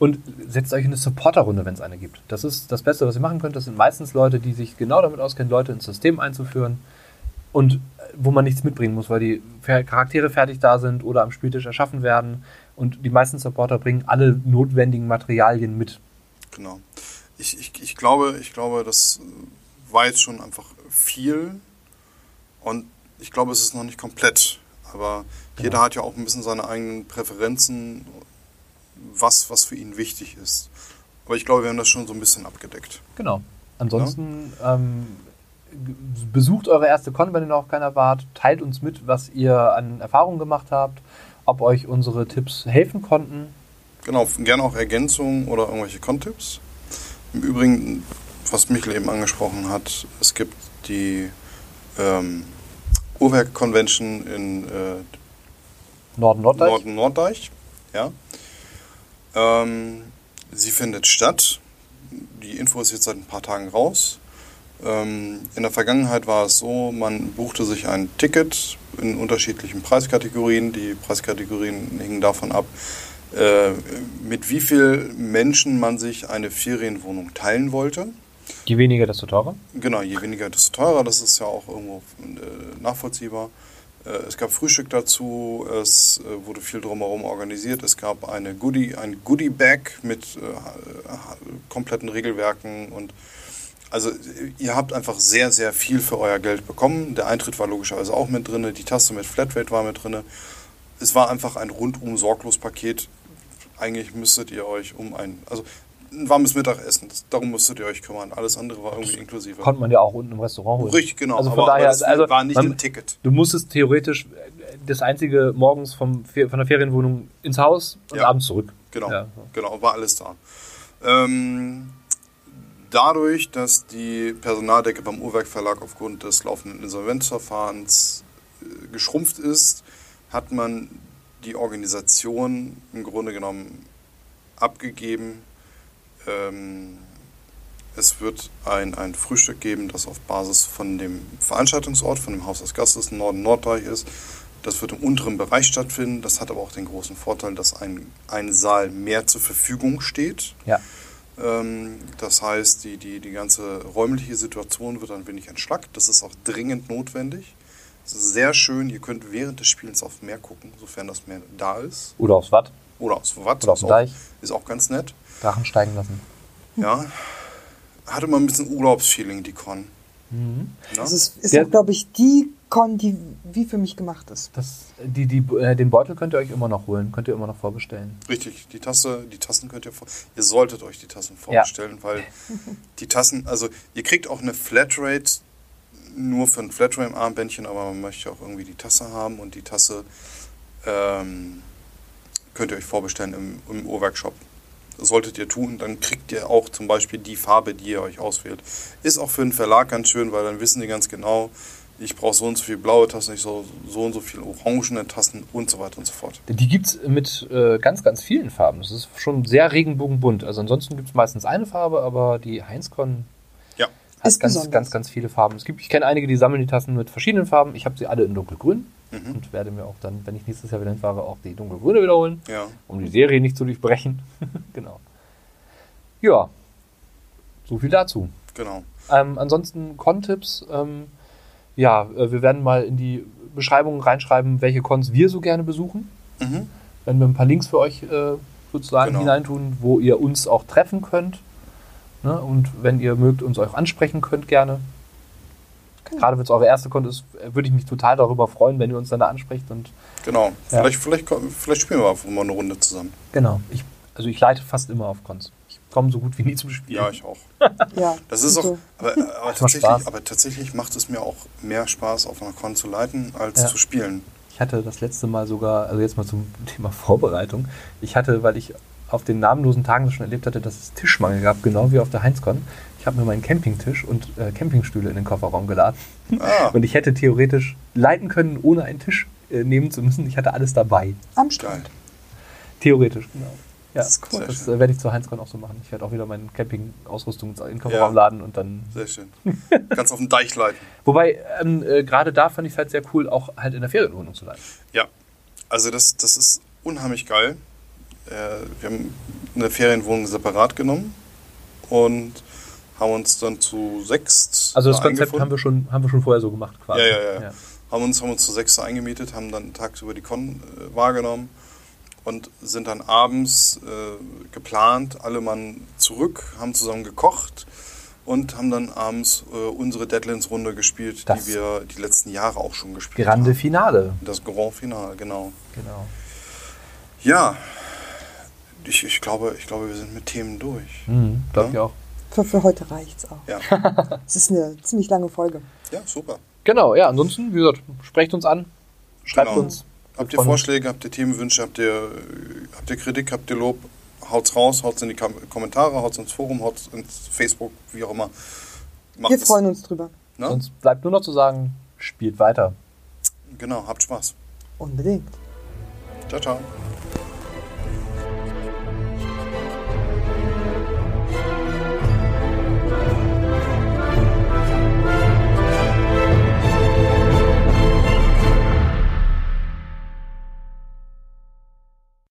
und setzt euch in eine Supporterrunde, wenn es eine gibt. Das ist das Beste, was ihr machen könnt. Das sind meistens Leute, die sich genau damit auskennen, Leute ins System einzuführen und äh, wo man nichts mitbringen muss, weil die Charaktere fertig da sind oder am Spieltisch erschaffen werden. Und die meisten Supporter bringen alle notwendigen Materialien mit. Genau. Ich, ich, ich, glaube, ich glaube, das war jetzt schon einfach viel und ich glaube, es ist noch nicht komplett. Aber jeder hat ja auch ein bisschen seine eigenen Präferenzen, was, was für ihn wichtig ist. Aber ich glaube, wir haben das schon so ein bisschen abgedeckt. Genau. Ansonsten ähm, g- besucht eure erste Con, wenn ihr noch keiner wart. Teilt uns mit, was ihr an Erfahrungen gemacht habt, ob euch unsere Tipps helfen konnten. Genau, gerne auch Ergänzungen oder irgendwelche Kontipps. Im Übrigen, was Michael eben angesprochen hat, es gibt die ähm, Uhrwerk-Convention in äh, Norden Norddeich. Norden Norddeich. Ja. Ähm, sie findet statt. Die Info ist jetzt seit ein paar Tagen raus. Ähm, in der Vergangenheit war es so, man buchte sich ein Ticket in unterschiedlichen Preiskategorien. Die Preiskategorien hingen davon ab, äh, mit wie vielen Menschen man sich eine Ferienwohnung teilen wollte. Je weniger, desto teurer. Genau, je weniger, desto teurer. Das ist ja auch irgendwo äh, nachvollziehbar. Äh, es gab Frühstück dazu, es wurde viel drumherum organisiert. Es gab eine Goodie, ein Goodie-Bag mit kompletten Regelwerken und also ihr habt einfach sehr, sehr viel für euer Geld bekommen. Der Eintritt war logischerweise auch mit drin, die Taste mit Flatrate war mit drin. Es war einfach ein rundum sorglos Paket. Eigentlich müsstet ihr euch um ein, also ein warmes Mittagessen, das, darum müsstet ihr euch kümmern. Alles andere war irgendwie inklusive. Konnte man ja auch unten im Restaurant holen. Richtig, genau. Also von aber, daher, aber das also war nicht man- im Ticket. Du musstest theoretisch äh, das einzige morgens vom, von der Ferienwohnung ins Haus und Ja. abends zurück. Genau, Ja. genau, war alles da. Ähm, dadurch, dass die Personaldecke beim Uhrwerk Verlag aufgrund des laufenden Insolvenzverfahrens äh, geschrumpft ist, hat man die Organisation im Grunde genommen abgegeben. Ähm, es wird ein, ein Frühstück geben, das auf Basis von dem Veranstaltungsort, von dem Haus des Gastes im Norden Norddeich ist. Das wird im unteren Bereich stattfinden. Das hat aber auch den großen Vorteil, dass ein, ein Saal mehr zur Verfügung steht. Ja. Ähm, das heißt, die, die, die ganze räumliche Situation wird ein wenig entschlackt. Das ist auch dringend notwendig. Es ist sehr schön. Ihr könnt während des Spielens auf Meer gucken, sofern das Meer da ist. Oder aufs Watt, Oder aufs Watt. Oder auf ist den auch, Deich. Ist auch ganz nett. Drachen steigen lassen. Ja. hatte mal ein bisschen Urlaubsfeeling, die Con. Mhm. Ne? Das ist, ist glaube ich, die Con, die wie für mich gemacht ist. Das, die, die, äh, den Beutel könnt ihr euch immer noch holen, könnt ihr immer noch vorbestellen. Richtig, die Tasse, die Tassen könnt ihr vor, ihr solltet euch die Tassen vorbestellen, weil (laughs) die Tassen, also ihr kriegt auch eine Flatrate nur für ein Flatrate-Armbändchen, aber man möchte auch irgendwie die Tasse haben und die Tasse ähm, könnt ihr euch vorbestellen im, im Uhrwerkshop. Solltet ihr tun, dann kriegt ihr auch zum Beispiel die Farbe, die ihr euch auswählt. Ist auch für den Verlag ganz schön, weil dann wissen die ganz genau, ich brauche so und so viel blaue Tassen, ich so, so und so viel orangene Tassen und so weiter und so fort. Die gibt es mit äh, ganz, ganz vielen Farben. Das ist schon sehr regenbogenbunt. Also ansonsten gibt es meistens eine Farbe, aber die Heinzcon Ja, hat Ist ganz, besonders. ganz, ganz viele Farben. Es gibt, ich kenne einige, die sammeln die Tassen mit verschiedenen Farben. Ich habe sie alle in dunkelgrün Mhm. und werde mir auch dann, wenn ich nächstes Jahr wieder hinfahre, auch die dunkelgrüne wiederholen, ja. um die Serie nicht zu durchbrechen. (laughs) genau. Ja, so viel dazu. Genau. Ähm, ansonsten Con-Tipps. Ähm, ja, äh, wir werden mal in die Beschreibung reinschreiben, welche Cons wir so gerne besuchen. Mhm. Wenn wir ein paar Links für euch äh, sozusagen Genau. hineintun, wo ihr uns auch treffen könnt. Ne? Und wenn ihr mögt, uns auch ansprechen könnt, gerne. Genau. Gerade wenn es eure erste Con ist, äh, würde ich mich total darüber freuen, wenn ihr uns dann da ansprecht. Und Genau. Ja. Vielleicht, vielleicht, vielleicht spielen wir einfach mal eine Runde zusammen. genau, ich, also ich leite fast immer auf Cons. Ich komme so gut wie nie zum Spielen. Ja, ich auch. (laughs) Ja, Das ist auch, so. aber, aber, macht tatsächlich, aber tatsächlich macht es mir auch mehr Spaß, auf einer Con zu leiten, als Ja. zu spielen. Ich hatte das letzte Mal sogar, also jetzt mal zum (laughs) Thema Vorbereitung. Ich hatte, weil ich auf den namenlosen Tagen schon erlebt hatte, dass es Tischmangel gab, genau wie auf der Heinzcon. Ich habe mir meinen Campingtisch und äh, Campingstühle in den Kofferraum geladen. Ah, (laughs) Und ich hätte theoretisch leiten können, ohne einen Tisch äh, nehmen zu müssen. Ich hatte alles dabei. Am. Strand. Theoretisch, genau. Ja, Das ist cool. Sehr Das schön. äh, werde ich zur Heinzcon auch so machen. Ich werde auch wieder meine Campingausrüstung in den Kofferraum Ja. laden und dann. Sehr schön. Ganz auf dem Deich leiten. (laughs) Wobei, ähm, äh, gerade da fand ich es halt sehr cool, auch halt in der Ferienwohnung zu leiten. Ja, also das, das ist unheimlich geil. Äh, wir haben eine Ferienwohnung separat genommen und haben uns dann zu sechst Also das da Konzept haben wir schon, haben wir schon vorher so gemacht quasi. Ja, ja, ja. haben uns, haben uns zu sechs eingemietet, haben dann tagsüber die Con äh, wahrgenommen und sind dann abends äh, geplant, alle Mann zurück, haben zusammen gekocht und haben dann abends äh, unsere Deadlands-Runde gespielt, Das- die wir die letzten Jahre auch schon gespielt Grande haben. Finale. Das Grand Finale, genau. Genau. Ja, ich, ich, glaube, ich glaube, wir sind mit Themen durch. Mhm, Glaube ich Ja. auch. Für, für heute reicht's auch. Ja, (laughs) Es ist eine ziemlich lange Folge. ja super. Genau, ja, ansonsten, wie gesagt, sprecht uns an, schreibt Genau. uns. Habt ihr Von- Vorschläge, habt ihr Themenwünsche, habt ihr, habt ihr Kritik, habt ihr Lob? Haut's raus, haut's in die Kam Kommentare, haut's ins Forum, haut's ins Facebook, wie auch immer. Macht Wir freuen uns drüber. Ne? Sonst bleibt nur noch zu sagen, spielt weiter. Genau, habt Spaß. Unbedingt. Ciao, ciao.